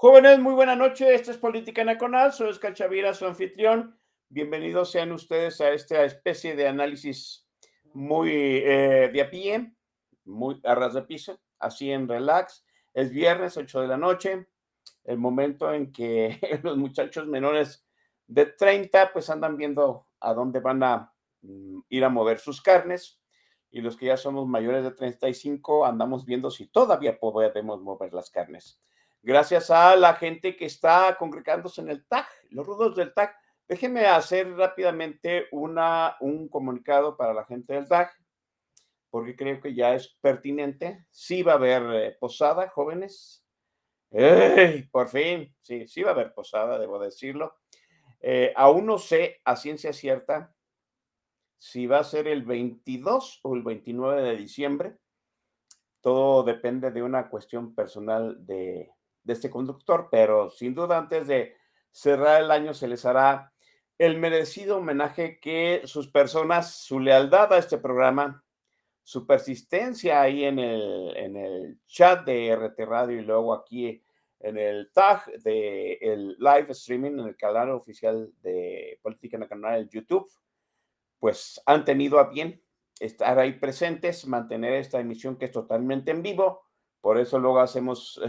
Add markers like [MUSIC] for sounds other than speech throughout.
Jóvenes, muy buena noche. Esta es Política Nacional. Soy Oscar Chavira, su anfitrión. Bienvenidos sean ustedes a esta especie de análisis muy eh, de a pie, muy a ras de piso, así en relax. Es viernes, 8 de la noche, el momento en que [LAUGHS] los muchachos menores de 30 pues andan viendo a dónde van a mm, ir a mover sus carnes y los que ya somos mayores de 35 andamos viendo si todavía podemos mover las carnes gracias a la gente que está congregándose en el TAG, los rudos del TAG. Déjenme hacer rápidamente una, un comunicado para la gente del TAG, porque creo que ya es pertinente. Sí va a haber eh, posada, jóvenes. ¡Ey! Por fin, sí, sí va a haber posada, debo decirlo. Eh, aún no sé a ciencia cierta si va a ser el 22 o el 29 de diciembre. Todo depende de una cuestión personal de, de este conductor, pero sin duda antes de cerrar el año se les hará el merecido homenaje que sus personas, su lealtad a este programa, su persistencia ahí en el, en el chat de RT Radio y luego aquí en el tag de el live streaming en el canal oficial de Política Nacional en YouTube, pues han tenido a bien estar ahí presentes, mantener esta emisión que es totalmente en vivo. Por eso luego hacemos,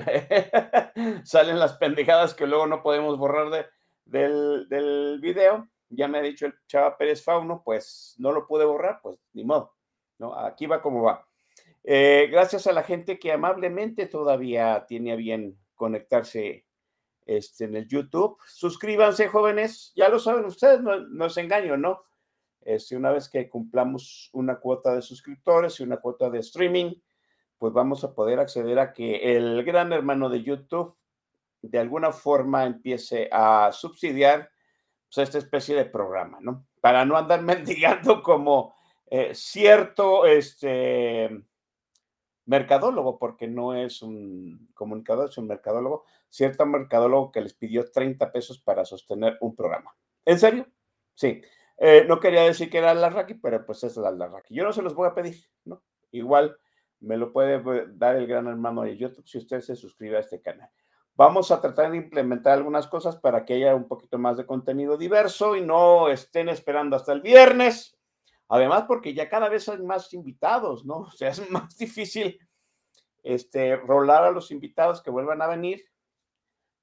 [LAUGHS] salen las pendejadas que luego no podemos borrar de, del, video. Ya me ha dicho el Chava Pérez Fauno, pues no lo pude borrar, pues ni modo. ¿no? Aquí va como va. Eh, gracias a la gente que amablemente todavía tiene a bien conectarse este, en el YouTube. Suscríbanse, jóvenes. Ya lo saben ustedes, no, no es engaño, ¿no? Este, una vez que cumplamos una cuota de suscriptores y una cuota de streaming, pues vamos a poder acceder a que el gran hermano de YouTube de alguna forma empiece a subsidiar pues, esta especie de programa, ¿no? Para no andar [LAUGHS] mendigando como eh, cierto este, mercadólogo, porque no es un comunicador, es un mercadólogo, cierto mercadólogo que les pidió 30 pesos para sostener un programa. ¿En serio? Sí. Eh, no quería decir que era la Raki, pero pues es la Raki. Yo no se los voy a pedir, ¿no? Igual me lo puede dar el gran hermano de YouTube si usted se suscribe a este canal. Vamos a tratar de implementar algunas cosas para que haya un poquito más de contenido diverso y no estén esperando hasta el viernes. Además, porque ya cada vez hay más invitados, ¿no? [LAUGHS] O sea, es más difícil este, rolar a los invitados que vuelvan a venir,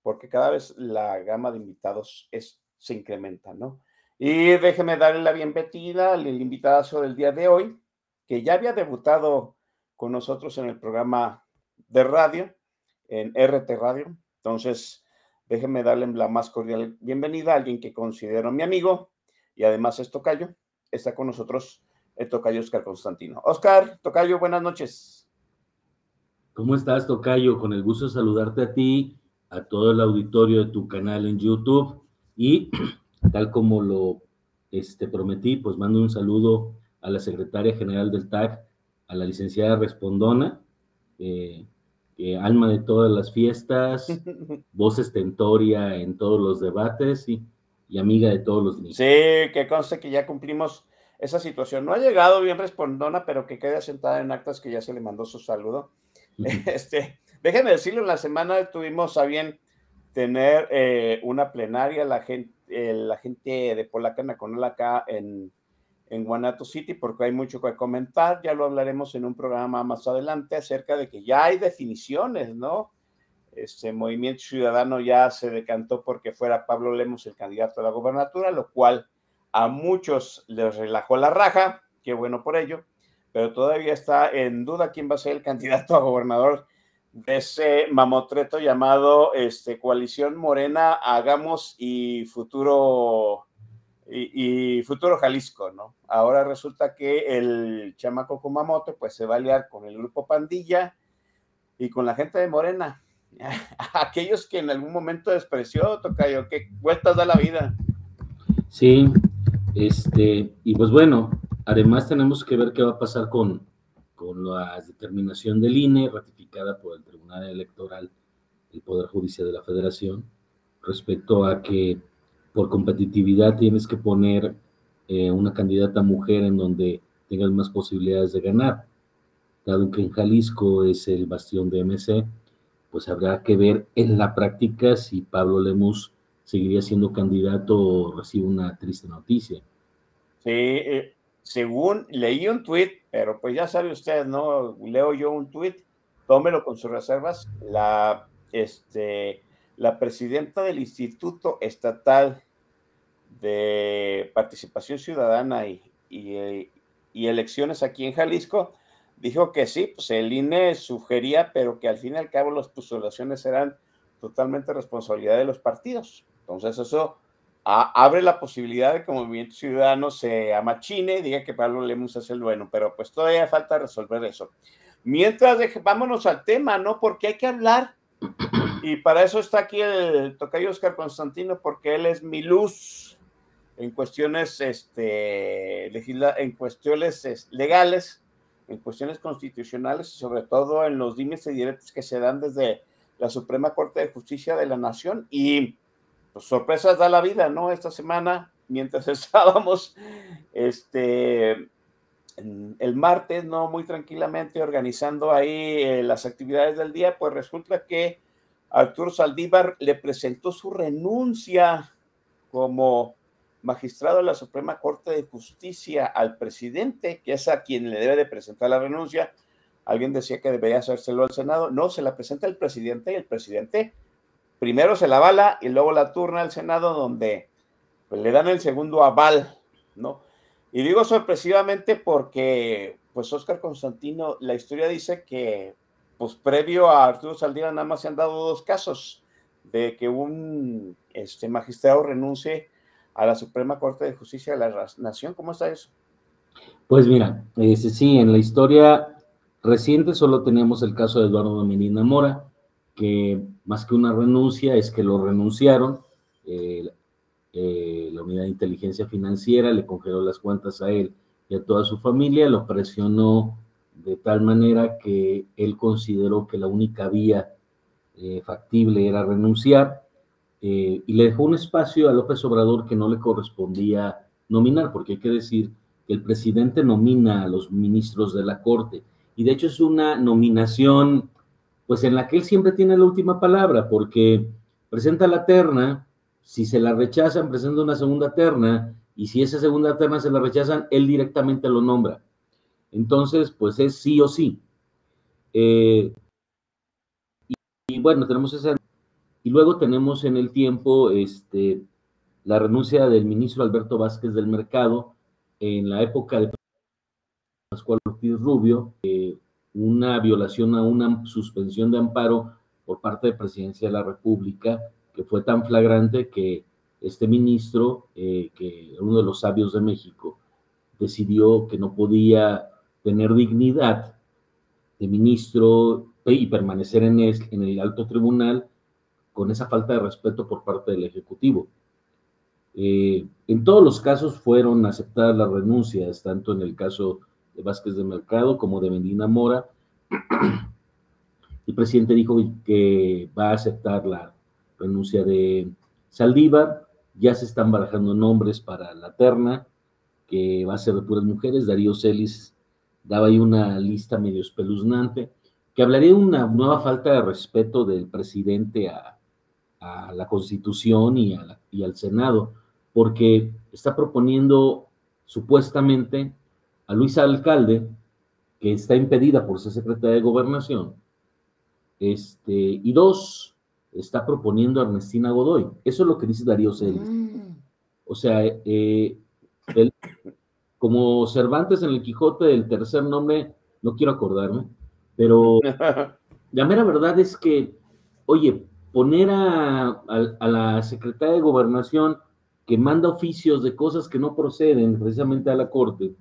porque cada vez la gama de invitados es, se incrementa, ¿no? Y déjeme darle la bienvenida al invitado del día de hoy, que ya había debutado con nosotros en el programa de radio, en RT Radio. Entonces, déjenme darle la más cordial bienvenida a alguien que considero mi amigo y además es Tocayo. Está con nosotros el Tocayo Oscar Constantino. Oscar, Tocayo, buenas noches. ¿Cómo estás, Tocayo? Con el gusto de saludarte a ti, a todo el auditorio de tu canal en YouTube y [CLEARS THROAT] tal como lo este, prometí, pues mando un saludo a la secretaria general del TAC, a la licenciada Respondona, eh, alma de todas las fiestas, [LAUGHS] voz estentoria en todos los debates y, amiga de todos los niños. Sí, que conste que ya cumplimos esa situación. No ha llegado bien Respondona, pero que quede sentada en actas que ya se le mandó su saludo. [LAUGHS] este, déjenme decirlo, en la semana tuvimos a bien tener eh, una plenaria, la gente, la gente de Polaca Nacional acá en, en Guanato City, porque hay mucho que comentar, ya lo hablaremos en un programa más adelante acerca de que ya hay definiciones, ¿no? Este movimiento ciudadano ya se decantó porque fuera Pablo Lemos el candidato a la gobernatura, lo cual a muchos les relajó la raja, qué bueno por ello, pero todavía está en duda quién va a ser el candidato a gobernador de ese mamotreto llamado este, Coalición Morena, Hagamos y Futuro y, Futuro Jalisco, ¿no? Ahora resulta que el chamaco Kumamoto pues se va a liar con el grupo Pandilla y con la gente de Morena. [LAUGHS] Aquellos que en algún momento despreció, Tocayo, que vueltas da la vida. Sí, este, y pues bueno, además tenemos que ver qué va a pasar con, con la determinación del INE ratificada por el Tribunal Electoral del Poder Judicial de la Federación respecto a que por competitividad tienes que poner eh, una candidata mujer en donde tengas más posibilidades de ganar. Dado que en Jalisco es el bastión de MC, pues habrá que ver en la práctica si Pablo Lemus seguiría siendo candidato o recibe una triste noticia. Sí, eh, según leí un tuit, pero pues ya sabe usted, ¿no? Leo yo un tuit, tómelo con sus reservas. La, este, la presidenta del Instituto Estatal de Participación Ciudadana y, y, elecciones aquí en Jalisco, dijo que sí, pues el INE sugería, pero que al fin y al cabo las postulaciones eran totalmente responsabilidad de los partidos. Entonces eso abre la posibilidad de que el Movimiento Ciudadano se amachine y diga que Pablo Lemus es el bueno, pero pues todavía falta resolver eso. Mientras, vámonos al tema, ¿no? Porque hay que hablar. Y para eso está aquí el tocayo Oscar Constantino, porque él es mi luz en cuestiones, este, en cuestiones legales, en cuestiones constitucionales y sobre todo en los dimes y directos que se dan desde la Suprema Corte de Justicia de la Nación. Y pues, sorpresas da la vida, ¿no? Esta semana, mientras [LAUGHS] estábamos este, el martes, ¿no? Muy tranquilamente organizando ahí eh, las actividades del día, pues resulta que Arturo Saldívar le presentó su renuncia como magistrado de la Suprema Corte de Justicia al presidente, que es a quien le debe de presentar la renuncia. Alguien decía que debería hacérselo al Senado. No, se la presenta el presidente y el presidente primero se la avala y luego la turna al Senado donde pues, le dan el segundo aval, ¿no? Y digo sorpresivamente porque, pues, Oscar Constantino, la historia dice que, pues, previo a Arturo Saldívar nada más se han dado dos casos de que un este, magistrado renuncie a la Suprema Corte de Justicia de la Nación. ¿Cómo está eso? Pues mira, sí, en la historia reciente solo tenemos el caso de Eduardo Medina Mora, que más que una renuncia es que lo renunciaron. Eh, eh, la unidad de inteligencia financiera le congeló las cuentas a él y a toda su familia, lo presionó de tal manera que él consideró que la única vía eh, factible era renunciar eh, y le dejó un espacio a López Obrador que no le correspondía nominar, porque hay que decir que el presidente nomina a los ministros de la Corte. Y de hecho es una nominación, pues en la que él siempre tiene la última palabra, porque presenta la terna, si se la rechazan, presenta una segunda terna, y si esa segunda terna se la rechazan, él directamente lo nombra. Entonces, pues es sí o sí. Eh, y, y, bueno, tenemos esa y luego tenemos en el tiempo este, la renuncia del ministro Alberto Vázquez del Mercado en la época de Pascual Ortiz Rubio, eh, una violación a una suspensión de amparo por parte de Presidencia de la República, que fue tan flagrante que este ministro, eh, que uno de los sabios de México, decidió que no podía tener dignidad de ministro y permanecer en el alto tribunal con esa falta de respeto por parte del Ejecutivo. Eh, en todos los casos fueron aceptadas las renuncias, tanto en el caso de Vázquez de Mercado como de Medina Mora. El presidente dijo que va a aceptar la renuncia de Saldívar. Ya se están barajando nombres para la terna, que va a ser de puras mujeres. Darío Celis daba ahí una lista medio espeluznante, que hablaría de una nueva falta de respeto del presidente a, la Constitución y, y al Senado, porque está proponiendo supuestamente a Luisa Alcalde, que está impedida por ser secretaria de Gobernación, este, y dos, está proponiendo a Ernestina Godoy. Eso es lo que dice Darío Celis. Mm. O sea, eh, como Cervantes en el Quijote, del tercer nombre, no quiero acordarme, pero [LAUGHS] la mera verdad es que, oye, poner a, la secretaria de Gobernación que manda oficios de cosas que no proceden precisamente a la Corte,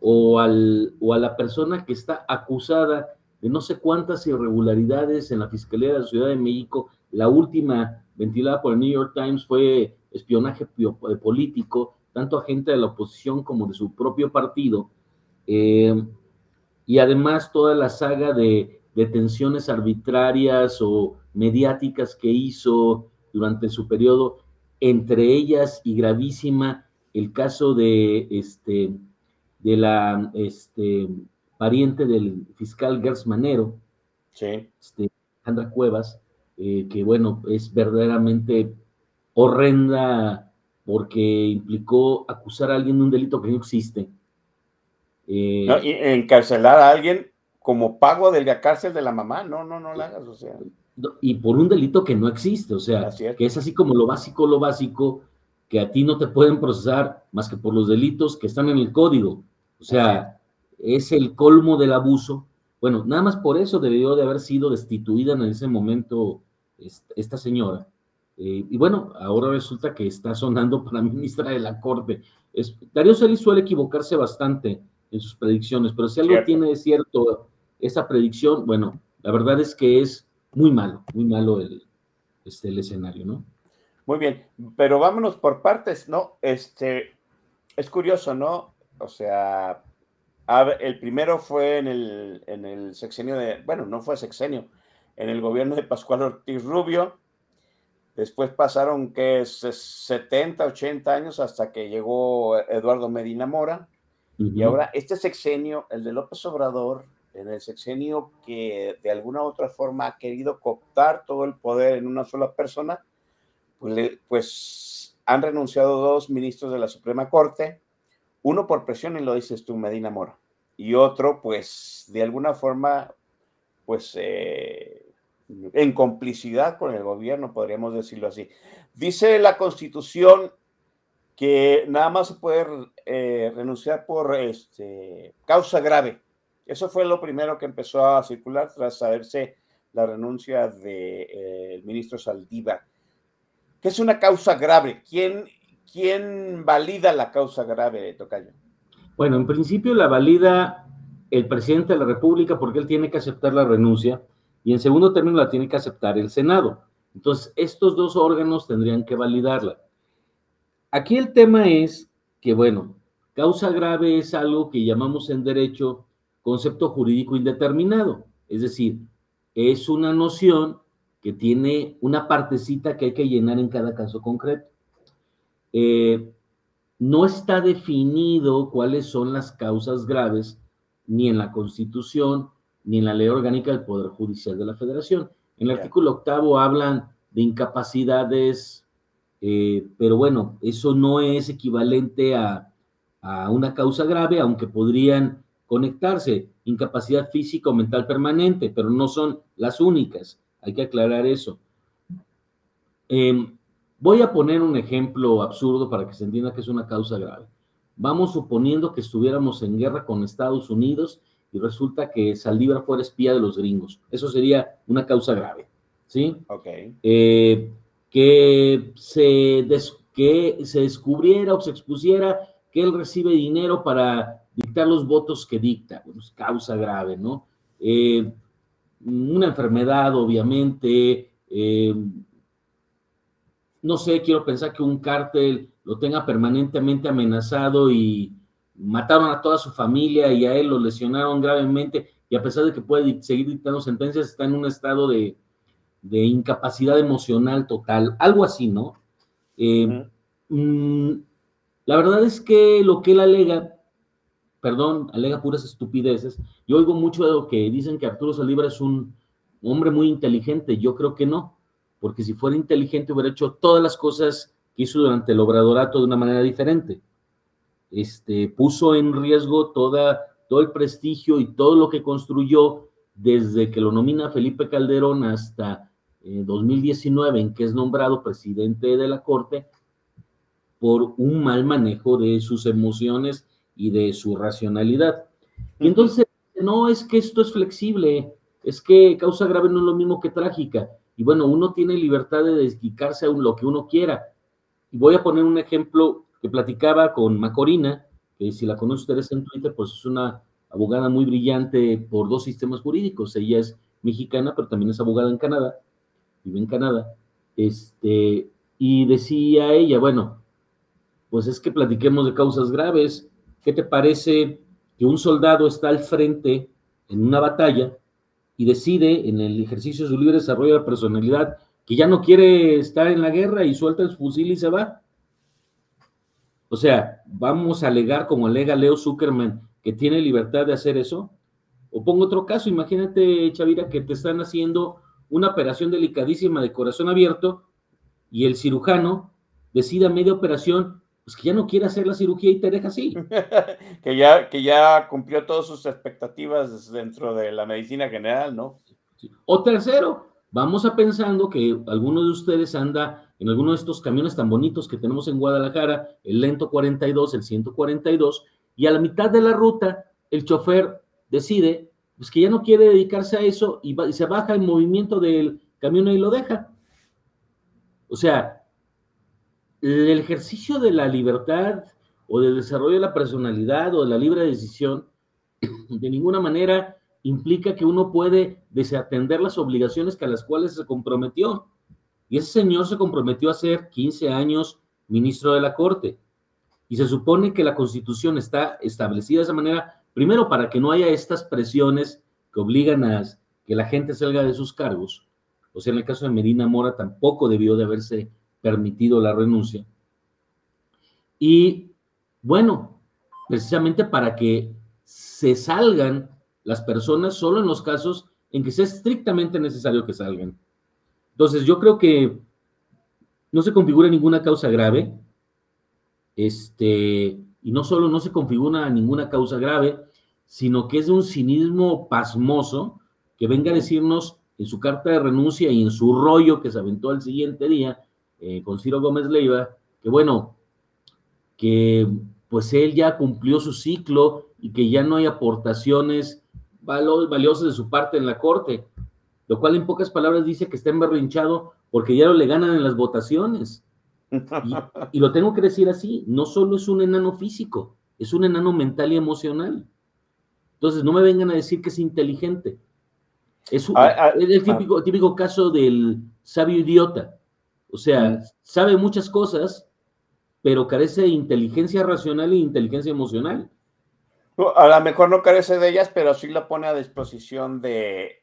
o, a la persona que está acusada de no sé cuántas irregularidades en la Fiscalía de la Ciudad de México. La última ventilada por el New York Times fue espionaje eh, político, tanto a gente de la oposición como de su propio partido. Eh, y además toda la saga de detenciones arbitrarias o mediáticas que hizo durante su periodo, entre ellas y gravísima el caso de, este, de la este, pariente del fiscal Gers Manero, sí. este, Alejandra Cuevas, eh, que bueno, es verdaderamente horrenda porque implicó acusar a alguien de un delito que no existe. Eh, y encarcelar a alguien como pago de la cárcel de la mamá, no, no, no la hagas, o sea. Y por un delito que no existe, o sea, que es así como lo básico, lo básico, que a ti no te pueden procesar más que por los delitos que están en el código. O sea, es el colmo del abuso. Bueno, nada más por eso debió de haber sido destituida en ese momento esta señora. Eh, y bueno, ahora resulta que está sonando [LAUGHS] para ministra de la Corte. Es, Darío Celis suele equivocarse bastante en sus predicciones, pero si algo tiene de cierto esa predicción, bueno, la verdad es que es muy malo, muy malo el, este, el escenario, ¿no? Muy bien, pero vámonos por partes, ¿no? Este, es curioso, ¿no? O sea, el primero fue en el, en el sexenio de, bueno, no fue sexenio, en el gobierno de Pascual Ortiz Rubio. Después pasaron que 70, 80 años hasta que llegó Eduardo Medina Mora. Y ahora este sexenio, el de López Obrador, en el sexenio que de alguna u otra forma ha querido cooptar todo el poder en una sola persona, pues, pues han renunciado dos ministros de la Suprema Corte, uno por presión, y lo dices tú, Medina Mora, y otro, pues, de alguna forma, pues, eh, en complicidad con el gobierno, podríamos decirlo así. Dice la Constitución que nada más se puede eh, renunciar por este, causa grave. Eso fue lo primero que empezó a circular tras saberse la renuncia del de, eh, ministro Saldívar. ¿Qué es una causa grave? ¿Quién, ¿Quién valida la causa grave, Tocayo? Bueno, en principio la valida el presidente de la República porque él tiene que aceptar la renuncia y en segundo término la tiene que aceptar el Senado. Entonces, estos dos órganos tendrían que validarla. Aquí el tema es que, bueno, causa grave es algo que llamamos en derecho concepto jurídico indeterminado, es decir, es una noción que tiene una partecita que hay que llenar en cada caso concreto. Eh, no está definido cuáles son las causas graves ni en la Constitución ni en la Ley Orgánica del Poder Judicial de la Federación. En el artículo octavo hablan de incapacidades, eh, pero bueno, eso no es equivalente a, una causa grave, aunque podrían conectarse, incapacidad física o mental permanente, pero no son las únicas. Hay que aclarar eso. Em, Voy a poner un ejemplo absurdo para que se entienda que es una causa grave. Vamos suponiendo que estuviéramos en guerra con Estados Unidos y resulta que Saldívar fuera espía de los gringos. Eso sería una causa grave, ¿sí? Ok. Eh, que, se que se descubriera o se expusiera que él recibe dinero para dictar los votos que dicta. Pues, causa grave, ¿no? Eh, una enfermedad, obviamente, eh, no sé, quiero pensar que un cártel lo tenga permanentemente amenazado y mataron a toda su familia y a él lo lesionaron gravemente y a pesar de que puede seguir dictando sentencias, está en un estado de, incapacidad emocional total, algo así, ¿no? Eh, mm, la verdad es que lo que él alega, perdón, alega puras estupideces. Yo oigo mucho de lo que dicen que Arturo Saldívar es un hombre muy inteligente. Yo creo que no, porque si fuera inteligente hubiera hecho todas las cosas que hizo durante el obradorato de una manera diferente. Este, puso en riesgo todo el prestigio y todo lo que construyó desde que lo nomina Felipe Calderón hasta 2019, eh, en que es nombrado presidente de la Corte, por un mal manejo de sus emociones y de su racionalidad. Y entonces, no es que esto es flexible, es que causa grave no es lo mismo que trágica. Y bueno, uno tiene libertad de dedicarse a lo que uno quiera. Y voy a poner un ejemplo que platicaba con Macorina, que si la conocen ustedes en Twitter, pues es una abogada muy brillante por dos sistemas jurídicos. Ella es mexicana, pero también es abogada en Canadá, vive en Canadá. Este, y decía ella, bueno, pues es que platiquemos de causas graves. ¿Qué te parece que un soldado está al frente en una batalla y decide en el ejercicio de su libre desarrollo de personalidad que ya no quiere estar en la guerra y suelta el fusil y se va? O sea, vamos a alegar como alega Leo Zuckerman que tiene libertad de hacer eso. O pongo otro caso, imagínate, Chavira, que te están haciendo una operación delicadísima de corazón abierto y el cirujano decide a media operación pues que ya no quiere hacer la cirugía y te deja así. [LAUGHS] que, ya, que ya cumplió todas sus expectativas dentro de la medicina general, ¿no? O tercero, vamos a pensando que alguno de ustedes anda en alguno de estos camiones tan bonitos que tenemos en Guadalajara, el lento 42, el 142, y a la mitad de la ruta el chofer decide pues que ya no quiere dedicarse a eso y, y se baja el movimiento del camión y lo deja. O sea, el ejercicio de la libertad o del desarrollo de la personalidad o de la libre decisión de ninguna manera implica que uno puede desatender las obligaciones que a las cuales se comprometió. Y ese señor se comprometió a ser 15 años ministro de la Corte. Y se supone que la Constitución está establecida de esa manera, primero para que no haya estas presiones que obligan a que la gente salga de sus cargos. O sea, en el caso de Medina Mora tampoco debió de haberse permitido la renuncia. Y bueno, precisamente para que se salgan las personas solo en los casos en que sea estrictamente necesario que salgan. Entonces, yo creo que no se configura ninguna causa grave, este, y no solo no se configura ninguna causa grave, sino que es de un cinismo pasmoso que venga a decirnos en su carta de renuncia y en su rollo que se aventó al siguiente día, eh, con Ciro Gómez Leiva, que bueno, que pues él ya cumplió su ciclo y que ya no hay aportaciones valiosas de su parte en la corte, lo cual en pocas palabras dice que está emberrinchado porque ya no le ganan en las votaciones. Y, y, lo tengo que decir así, no solo es un enano físico, es un enano mental y emocional. Entonces, no me vengan a decir que es inteligente. Es, ah, ah, el típico, ah. típico caso del sabio idiota. O sea, sabe muchas cosas, pero carece de inteligencia racional e inteligencia emocional. A lo mejor no carece de ellas, pero sí la pone a disposición de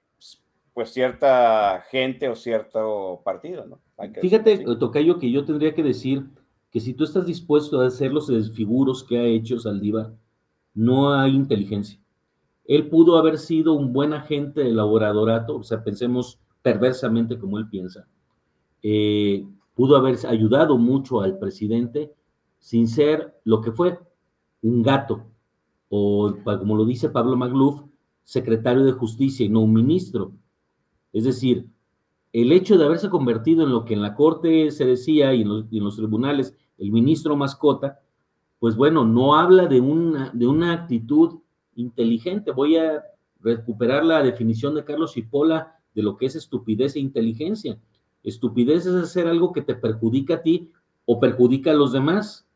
pues cierta gente o cierto partido, ¿no? Fíjate, Tocayo, que yo tendría que decir que si tú estás dispuesto a hacer los desfiguros que ha hecho Saldívar, no hay inteligencia. Él pudo haber sido un buen agente de laboradorato, o sea, pensemos perversamente como él piensa, eh, pudo haber ayudado mucho al presidente sin ser lo que fue, un gato, o como lo dice Pablo Magluf, secretario de justicia y no un ministro. Es decir, el hecho de haberse convertido en lo que en la corte se decía y en los, tribunales el ministro mascota, pues bueno, no habla de una, de una actitud inteligente. Voy a recuperar la definición de Carlos Cipolla de lo que es estupidez e inteligencia. Estupidez es hacer algo que te perjudica a ti o perjudica a los demás.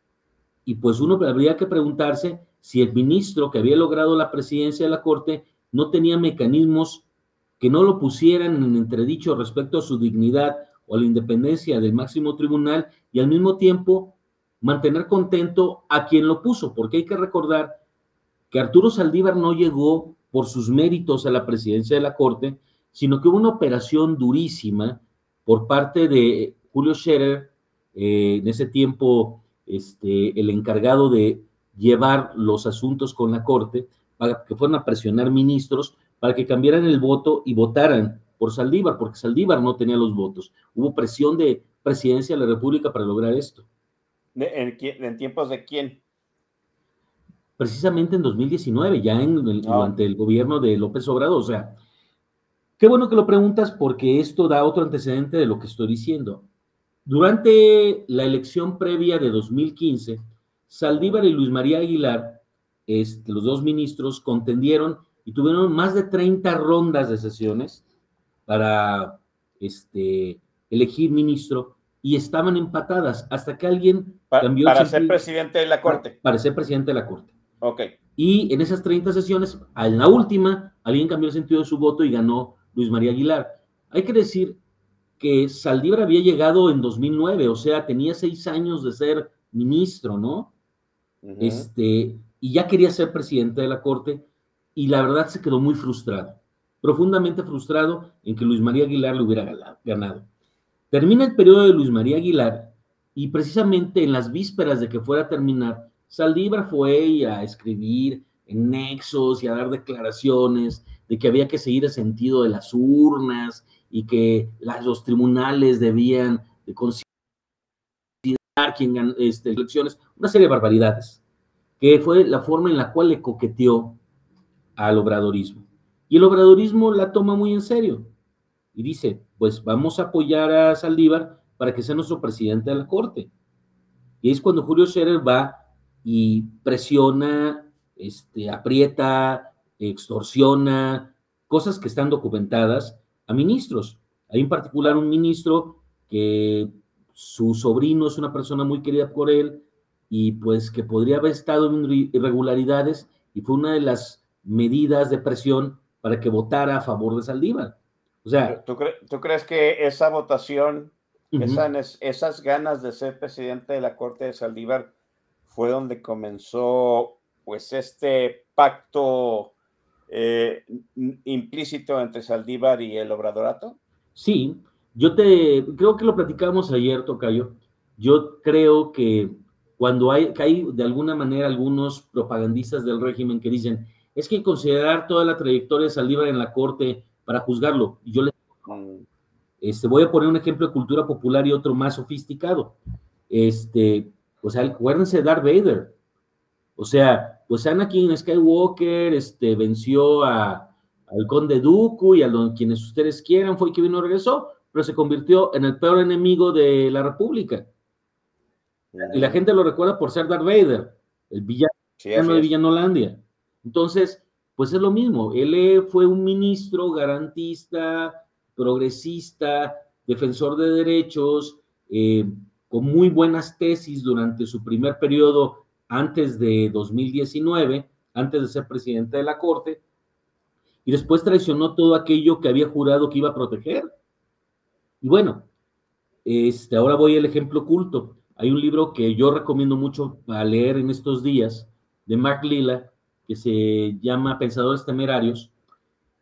Y pues uno habría que preguntarse si el ministro que había logrado la presidencia de la Corte no tenía mecanismos que no lo pusieran en entredicho respecto a su dignidad o a la independencia del máximo tribunal y al mismo tiempo mantener contento a quien lo puso, porque hay que recordar que Arturo Saldívar no llegó por sus méritos a la presidencia de la Corte, sino que hubo una operación durísima por parte de Julio Scherer, eh, en ese tiempo este, el encargado de llevar los asuntos con la Corte, para que fueran a presionar ministros para que cambiaran el voto y votaran por Saldívar, porque Saldívar no tenía los votos. Hubo presión de presidencia de la República para lograr esto. ¿En, tiempos de quién? Precisamente en 2019, ya en el, ah. durante el gobierno de López Obrador. O sea, qué bueno que lo preguntas porque esto da otro antecedente de lo que estoy diciendo. Durante la elección previa de 2015, Saldívar y Luis María Aguilar, este, los dos ministros, contendieron y tuvieron más de 30 rondas de sesiones para este, elegir ministro y estaban empatadas hasta que alguien cambió. Para ser presidente de la Corte. Para, ser presidente de la Corte. Ok. Y en esas 30 sesiones, en la última, alguien cambió el sentido de su voto y ganó Luis María Aguilar. Hay que decir que Saldívar había llegado en 2009, o sea, tenía seis años de ser ministro, ¿no? Este, y ya quería ser presidente de la Corte, y la verdad se quedó muy frustrado, profundamente frustrado en que Luis María Aguilar le hubiera ganado. Termina el periodo de Luis María Aguilar y precisamente en las vísperas de que fuera a terminar, Saldívar fue a escribir en nexos y a dar declaraciones de que había que seguir el sentido de las urnas y que los tribunales debían de considerar quién ganó este, elecciones, una serie de barbaridades, que fue la forma en la cual le coqueteó al obradorismo. Y el obradorismo la toma muy en serio y dice, pues vamos a apoyar a Saldívar para que sea nuestro presidente de la Corte. Y es cuando Julio Scherer va y presiona, este, aprieta, extorsiona, cosas que están documentadas a ministros. Hay en particular un ministro que su sobrino es una persona muy querida por él y pues que podría haber estado en irregularidades y fue una de las medidas de presión para que votara a favor de Saldívar. O sea, ¿tú, crees que esa votación, esas, ganas de ser presidente de la Corte de Saldívar fue donde comenzó pues este pacto eh, implícito entre Saldívar y el Obradorato? Sí, yo te creo que lo platicamos ayer, Tocayo. Yo creo que cuando hay, que hay de alguna manera algunos propagandistas del régimen que dicen es que considerar toda la trayectoria de Saldívar en la corte para juzgarlo. Y yo le este, voy a poner un ejemplo de cultura popular y otro más sofisticado. Este, o sea, acuérdense de Darth Vader. O sea, pues Anakin Skywalker este, venció a, al conde Dooku y a quienes ustedes quieran, fue que vino regresó, pero se convirtió en el peor enemigo de la República. Y la gente lo recuerda por ser Darth Vader, el villano de Villanolandia. Entonces, pues es lo mismo. Él fue un ministro garantista, progresista, defensor de derechos, eh, con muy buenas tesis durante su primer periodo antes de 2019, antes de ser presidente de la Corte, y después traicionó todo aquello que había jurado que iba a proteger. Y bueno, este, ahora voy al ejemplo oculto. Hay un libro que yo recomiendo mucho para leer en estos días, de Mark Lilla, que se llama Pensadores Temerarios,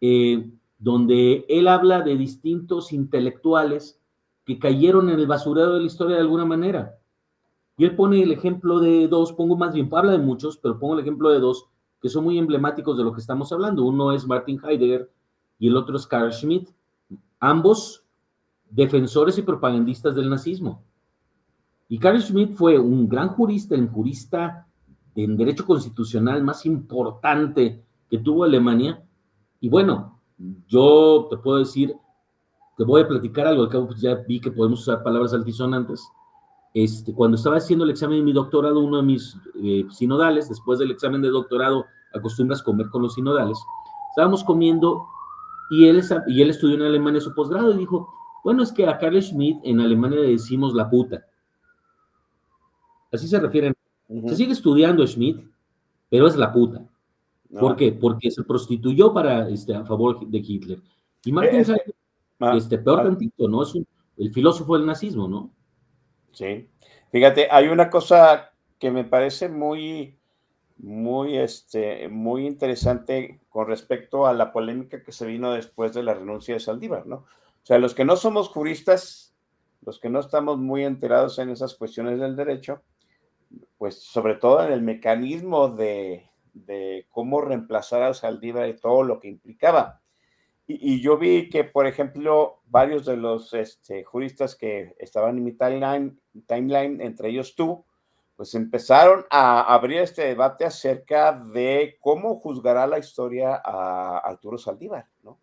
eh, donde él habla de distintos intelectuales que cayeron en el basurero de la historia de alguna manera. Y él pone el ejemplo de dos, pongo más bien, habla de muchos, pero pongo el ejemplo de dos que son muy emblemáticos de lo que estamos hablando. Uno es Martin Heidegger y el otro es Carl Schmitt, ambos defensores y propagandistas del nazismo. Y Carl Schmitt fue un gran jurista, el jurista en derecho constitucional más importante que tuvo Alemania. Y bueno, yo te puedo decir, te voy a platicar algo, al ya vi que podemos usar palabras altisonantes. Este, cuando estaba haciendo el examen de mi doctorado, uno de mis eh, sinodales, después del examen de doctorado, acostumbras comer con los sinodales, estábamos comiendo y él, y él estudió en Alemania su posgrado y dijo, bueno, es que a Carl Schmidt en Alemania le decimos la puta. Así se refieren se sigue estudiando Schmidt, pero es la puta. ¿Por qué? Porque se prostituyó para, este, a favor de Hitler. Y Martin Heidegger, este, peor tantito, ¿no? Es el filósofo del nazismo, ¿no? Sí. Fíjate, hay una cosa que me parece muy, muy, este, muy interesante con respecto a la polémica que se vino después de la renuncia de Saldívar, ¿no? O sea, los que no somos juristas, los que no estamos muy enterados en esas cuestiones del derecho, pues sobre todo en el mecanismo de, de cómo reemplazar a Saldívar y todo lo que implicaba. Y, yo vi que, por ejemplo, varios de los este, juristas que estaban en mi timeline, timeline, entre ellos tú, pues empezaron a abrir este debate acerca de cómo juzgará la historia a Arturo Saldívar, ¿no?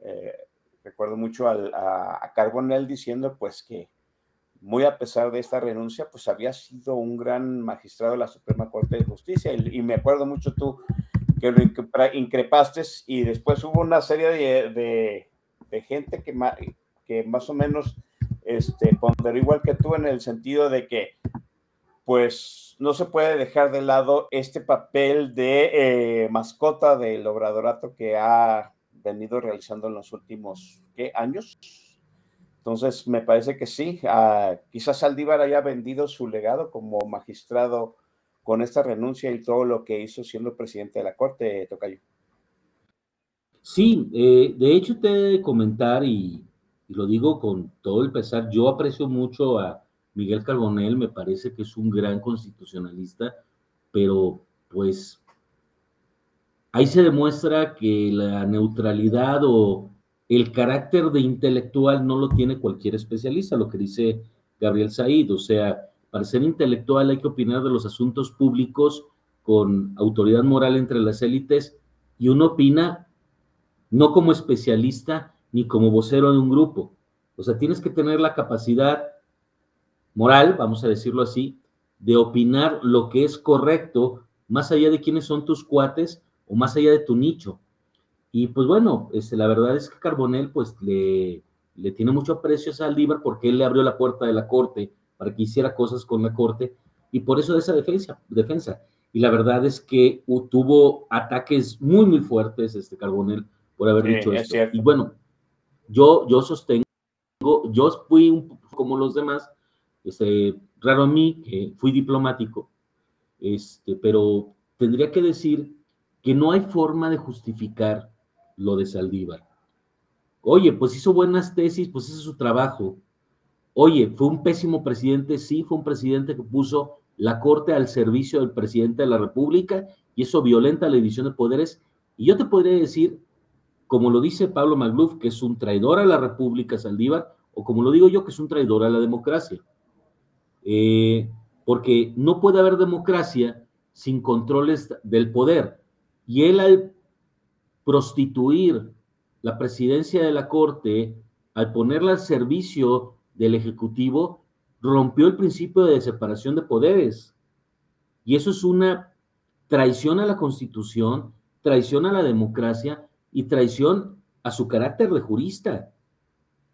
Eh, recuerdo mucho a, a Carbonell diciendo, pues, que muy a pesar de esta renuncia, pues había sido un gran magistrado de la Suprema Corte de Justicia. Y, me acuerdo mucho tú que lo increpaste y después hubo una serie de, gente que, que más o menos este, ponderó igual que tú en el sentido de que pues no se puede dejar de lado este papel de eh, mascota del obradorato que ha venido realizando en los últimos ¿qué, años entonces, me parece que sí. Ah, quizás Saldívar haya vendido su legado como magistrado con esta renuncia y todo lo que hizo siendo presidente de la Corte, Tocayo. Sí, eh, de hecho te he de comentar, y, lo digo con todo el pesar, yo aprecio mucho a Miguel Carbonell, me parece que es un gran constitucionalista, pero pues ahí se demuestra que la neutralidad o el carácter de intelectual no lo tiene cualquier especialista, lo que dice Gabriel Said, o sea, para ser intelectual hay que opinar de los asuntos públicos con autoridad moral entre las élites y uno opina no como especialista ni como vocero de un grupo. O sea, tienes que tener la capacidad moral, vamos a decirlo así, de opinar lo que es correcto, más allá de quiénes son tus cuates o más allá de tu nicho. Y pues bueno, este, la verdad es que Carbonell pues le, le tiene mucho aprecio a Saldívar porque él le abrió la puerta de la corte para que hiciera cosas con la corte y por eso de esa defensa. defensa. Y la verdad es que tuvo ataques muy, muy fuertes este Carbonell por haber dicho esto. Y bueno, yo, yo sostengo, yo fui un poco como los demás, este, raro a mí, que fui diplomático, este, pero tendría que decir que no hay forma de justificar lo de Saldívar. Oye, pues hizo buenas tesis, pues ese es su trabajo. Oye, fue un pésimo presidente, sí, fue un presidente que puso la corte al servicio del presidente de la República y eso violenta la división de poderes. Y yo te podría decir, como lo dice Pablo Magluf, que es un traidor a la República Saldívar, o como lo digo yo, que es un traidor a la democracia. Eh, porque no puede haber democracia sin controles del poder. Y él al prostituir la presidencia de la Corte, al ponerla al servicio del Ejecutivo, rompió el principio de separación de poderes. Y eso es una traición a la Constitución, traición a la democracia y traición a su carácter de jurista.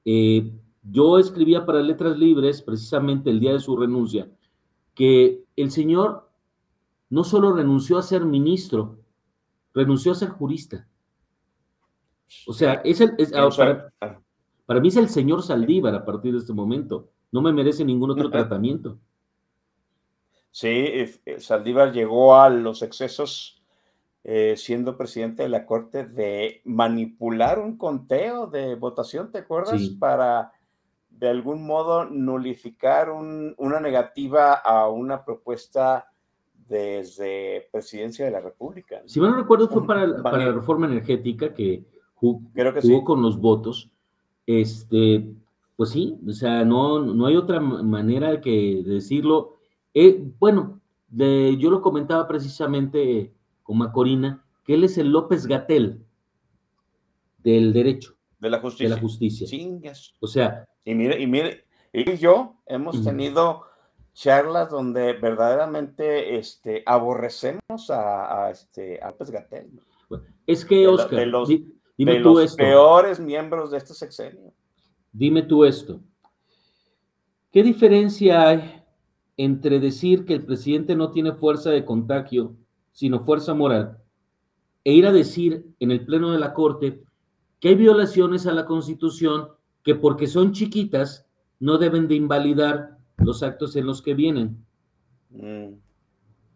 Eh, yo escribía para Letras Libres, precisamente el día de su renuncia, que el señor no solo renunció a ser ministro, renunció a ser jurista. O sea, es el, ah. para, mí es el señor Saldívar a partir de este momento. No me merece ningún otro [LAUGHS] tratamiento. Sí, eh, Saldívar llegó a los excesos eh, siendo presidente de la Corte de manipular un conteo de votación, ¿te acuerdas? Para de algún modo nulificar una negativa a una propuesta desde presidencia de la República. Si mal no recuerdo, fue para, para la reforma energética que Creo que con los votos, este, pues sí, o sea, no, no hay otra manera que decirlo. Eh, bueno, de, yo lo comentaba precisamente con Macorina, que él es el López Gatel del derecho. De la justicia. De la justicia. O sea. Y mire, y mire, y yo hemos tenido charlas donde verdaderamente este, aborrecemos a, este, López Gatel. Es que, Oscar, de los peores miembros de este sexenio. Dime tú esto. ¿Qué diferencia hay entre decir que el presidente no tiene fuerza de contagio, sino fuerza moral, e ir a decir en el Pleno de la Corte que hay violaciones a la Constitución que porque son chiquitas no deben de invalidar los actos en los que vienen. Mm.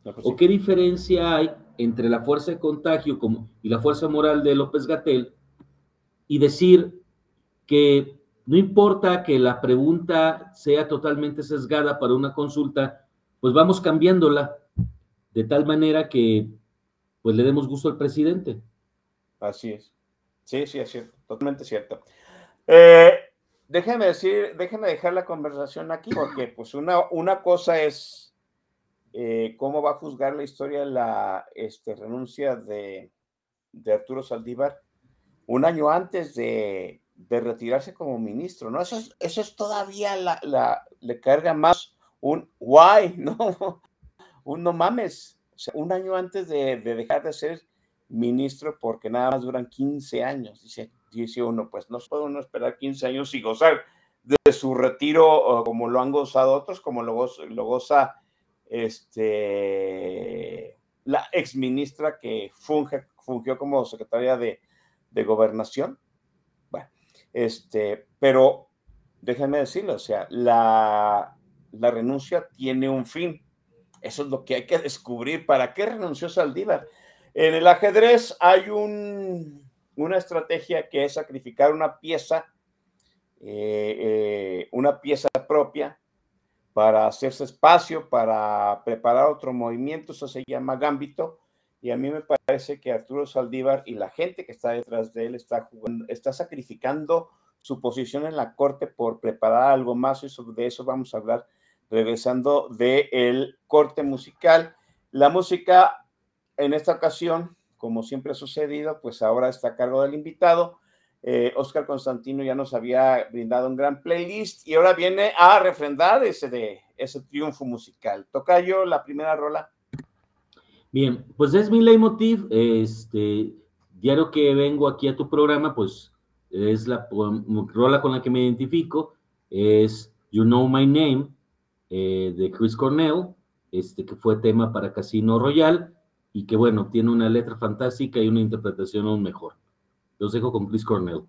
Pues ¿O qué diferencia hay entre la fuerza de contagio y la fuerza moral de López Gatel y decir que no importa que la pregunta sea totalmente sesgada para una consulta, pues vamos cambiándola de tal manera que pues le demos gusto al presidente. Así es. Sí, sí, es cierto, totalmente cierto. Eh, déjeme decir, déjeme dejar la conversación aquí, porque pues una, una cosa es eh, cómo va a juzgar la historia la este, renuncia de, de Arturo Saldívar un año antes de, de retirarse como ministro, ¿no? Eso es, eso es todavía la, la, le carga más un why, [LAUGHS] ¿no? Un no mames. Un año antes de, de, dejar de ser ministro, porque nada más duran 15 años, dice, dice uno, pues no puede uno esperar 15 años y gozar de su retiro como lo han gozado otros, como lo goza, lo goza este, la exministra que fungió como secretaria de, de gobernación este, pero déjenme decirlo, o sea, la, la renuncia tiene un fin. Eso es lo que hay que descubrir. ¿Para qué renunció Saldívar? En el ajedrez hay un, una estrategia que es sacrificar una pieza, eh, eh, una pieza propia para hacerse espacio, para preparar otro movimiento, eso se llama gambito, y a mí me parece que Arturo Saldívar y la gente que está detrás de él está, jugando, está sacrificando su posición en la corte por preparar algo más y de eso vamos a hablar regresando del el corte musical. La música en esta ocasión, como siempre ha sucedido, pues ahora está a cargo del invitado. Eh, Oscar Constantino ya nos había brindado un gran playlist y ahora viene a refrendar ese, ese triunfo musical. Toca yo la primera rola. Bien, pues es mi leitmotiv. Este, diario que vengo aquí a tu programa, pues es la rola con la que me identifico. Es You Know My Name eh, de Chris Cornell, este, que fue tema para Casino Royale y que, bueno, tiene una letra fantástica y una interpretación aún mejor. Los dejo con Chris Cornell.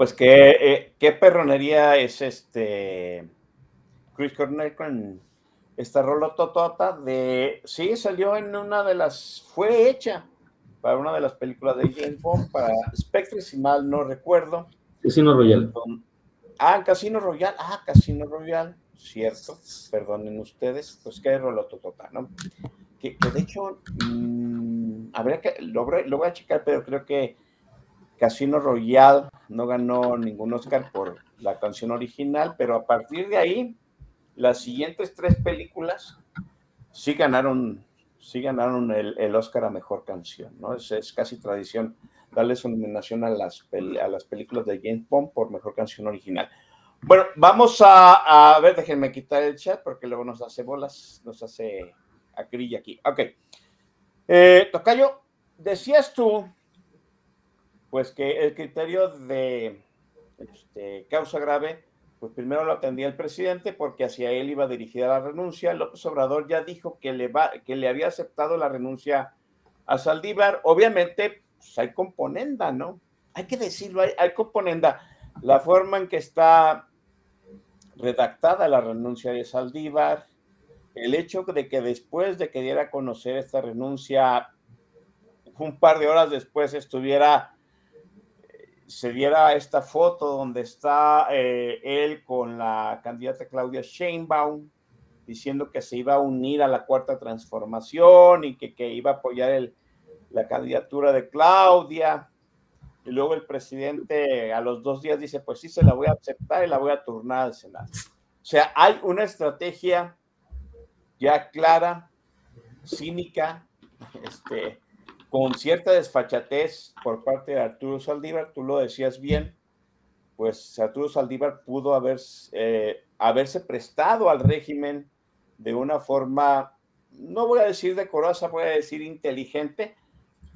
Pues qué, eh, qué perronería es este Chris Cornell con esta rola totota de. Sí, salió en una de las. Fue hecha para una de las películas de James Bond, para Spectre, si mal no recuerdo. Casino Royale. Ah, Casino Royale. Ah, Casino Royale, cierto. Perdonen ustedes. Pues qué rola totota, ¿no? Que, de hecho, mmm, habría que. Lo, lo voy a checar, pero creo que Casino Royale no ganó ningún Oscar por la canción original, pero a partir de ahí, las siguientes tres películas sí ganaron, sí ganaron el, Oscar a mejor canción, ¿no? Es, casi tradición darle su nominación a las, a las películas de James Bond por mejor canción original. Bueno, vamos a, ver, déjenme quitar el chat porque luego nos hace bolas, nos hace acrilla aquí. Ok. Eh, Tocayo, decías tú pues que el criterio de este, causa grave, pues primero lo atendía el presidente porque hacia él iba dirigida la renuncia. López Obrador ya dijo que le, va, que le había aceptado la renuncia a Saldívar. Obviamente, pues hay componenda, ¿no? Hay que decirlo, hay, hay componenda. La forma en que está redactada la renuncia de Saldívar, el hecho de que después de que diera a conocer esta renuncia, un par de horas después estuviera se diera esta foto donde está eh, él con la candidata Claudia Sheinbaum diciendo que se iba a unir a la cuarta transformación y que, que iba a apoyar la candidatura de Claudia. Y luego el presidente a los dos días dice, pues sí, se la voy a aceptar y la voy a turnar al Senado. O sea, hay una estrategia ya clara, cínica, este, con cierta desfachatez por parte de Arturo Saldívar, tú lo decías bien, pues Arturo Saldívar pudo haber, eh, haberse prestado al régimen de una forma, no voy a decir decorosa, voy a decir inteligente,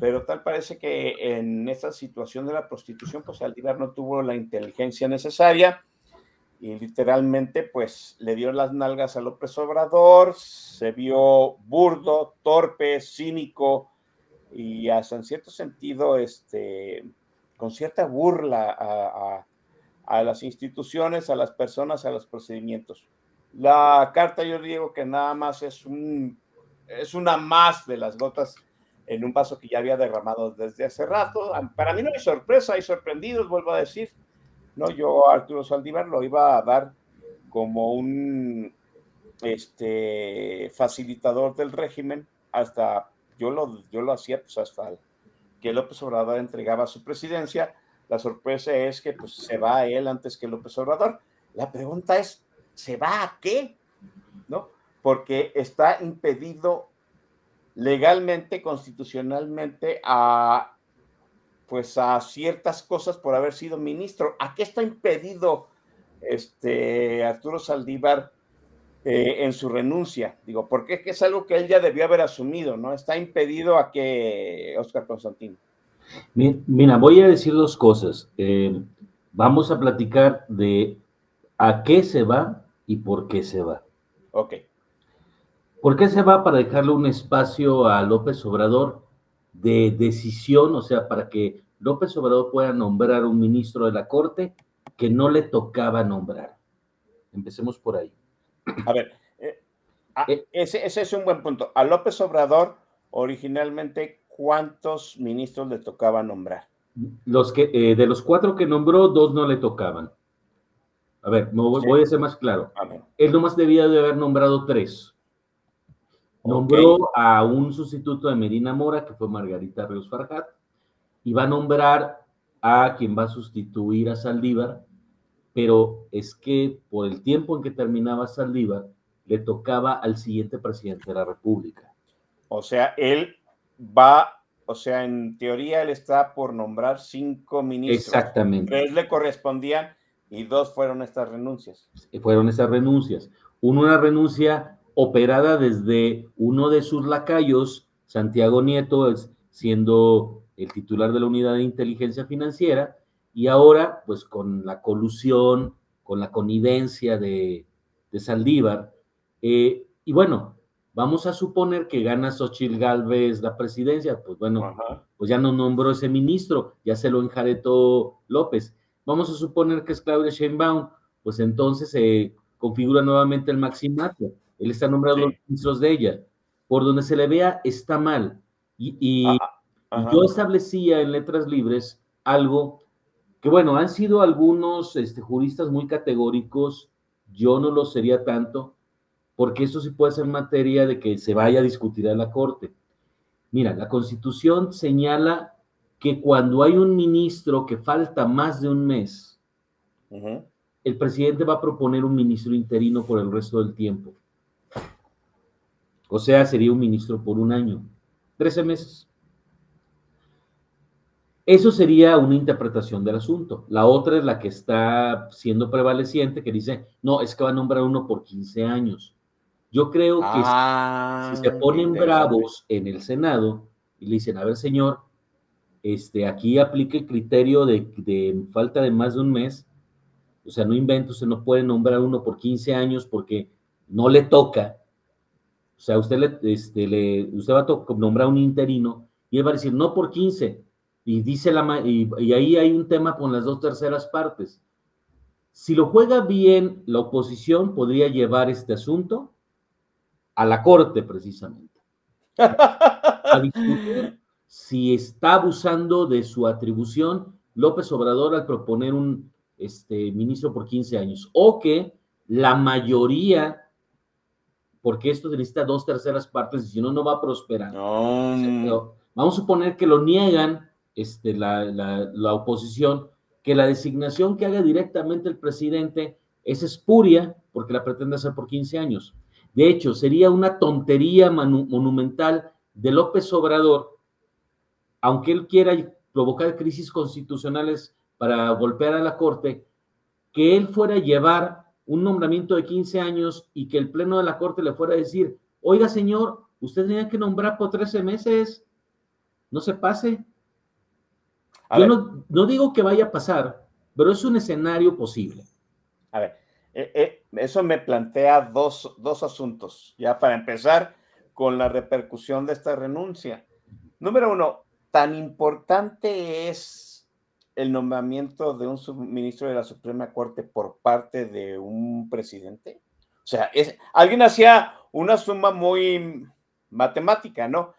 pero tal parece que en esta situación de la prostitución, pues Saldívar no tuvo la inteligencia necesaria y literalmente pues le dio las nalgas a López Obrador, se vio burdo, torpe, cínico, y hasta en cierto sentido, este, con cierta burla a, a, las instituciones, a las personas, a los procedimientos. La carta, yo digo que nada más es, un, es una más de las gotas en un vaso que ya había derramado desde hace rato. Para mí no hay sorpresa, hay sorprendidos, vuelvo a decir. No, yo Arturo Saldívar lo iba a dar como un este, facilitador del régimen hasta yo lo, yo lo hacía pues hasta que López Obrador entregaba su presidencia. La sorpresa es que pues se va él antes que López Obrador. La pregunta es, ¿se va a qué? ¿No? Porque está impedido legalmente, constitucionalmente a pues a ciertas cosas por haber sido ministro. ¿A qué está impedido este Arturo Saldívar eh, en su renuncia. Digo, porque es algo que él ya debió haber asumido, ¿no? Está impedido a que Oscar Constantino. Mira, voy a decir dos cosas. Eh, vamos a platicar de a qué se va y por qué se va. Ok. ¿Por qué se va? Para dejarle un espacio a López Obrador de decisión, o sea, para que López Obrador pueda nombrar un ministro de la Corte que no le tocaba nombrar. Empecemos por ahí. A ver, eh, eh, ese, es un buen punto. A López Obrador, originalmente, ¿cuántos ministros le tocaba nombrar? Los que, eh, de los cuatro que nombró, dos no le tocaban. A ver, voy a ser más claro. Él nomás debía de haber nombrado tres. Nombró a un sustituto de Medina Mora, que fue Margarita Ríos Farjat, y va a nombrar a quien va a sustituir a Saldívar, pero es que por el tiempo en que terminaba Saldívar, le tocaba al siguiente presidente de la República. O sea, él va, o sea, en teoría él está por nombrar cinco ministros. Exactamente. Tres le correspondían y dos fueron estas renuncias. Fueron esas renuncias. una renuncia operada desde uno de sus lacayos, Santiago Nieto, siendo el titular de la unidad de inteligencia financiera, y ahora, pues con la colusión, con la connivencia de, Saldívar, eh, y bueno, vamos a suponer que gana Xochitl Galvez la presidencia, pues bueno, pues ya no nombró ese ministro, ya se lo enjaretó López. vamos a suponer que es Claudia Sheinbaum, pues entonces se configura nuevamente el maximato. Él está nombrado los ministros de ella. Por donde se le vea, está mal. Y, yo establecía en letras libres algo que, bueno, han sido algunos este, juristas muy categóricos, yo no lo sería tanto, porque esto sí puede ser materia de que se vaya a discutir a la Corte. Mira, la Constitución señala que cuando hay un ministro que falta más de un mes, el presidente va a proponer un ministro interino por el resto del tiempo. O sea, sería un ministro por un año, 13 meses. Eso sería una interpretación del asunto. La otra es la que está siendo prevaleciente, que dice, no, es que va a nombrar uno por 15 años. Yo creo que si Ah, se ponen bravos en el Senado y le dicen, a ver, señor, este, aquí aplique el criterio de, de falta de más de un mes, o sea, no invento, usted no puede nombrar uno por 15 años porque no le toca. O sea, usted, le, este, le, usted va a nombrar un interino y él va a decir, no por 15. Y, dice la, y, y ahí hay un tema con las dos terceras partes. Si lo juega bien, la oposición podría llevar este asunto a la corte precisamente. [LAUGHS] A discutir si está abusando de su atribución López Obrador al proponer un este, ministro por 15 años, o que la mayoría, porque esto necesita dos terceras partes y si no, no va a prosperar. No. Vamos a suponer que lo niegan este, la, la, la oposición, que la designación que haga directamente el presidente es espuria porque la pretende hacer por 15 años. De hecho, sería una tontería monumental de López Obrador, aunque él quiera provocar crisis constitucionales para golpear a la Corte, que él fuera a llevar un nombramiento de 15 años y que el Pleno de la Corte le fuera a decir, oiga señor, usted tenía que nombrar por 13 meses, no se pase. A Yo no, no, digo que vaya a pasar, pero es un escenario posible. A ver, eh, eh, eso me plantea dos, dos asuntos, ya para empezar con la repercusión de esta renuncia. Número uno, tan importante es el nombramiento de un subministro de la Suprema Corte por parte de un presidente. O sea, es, alguien hacía una suma muy matemática, ¿no?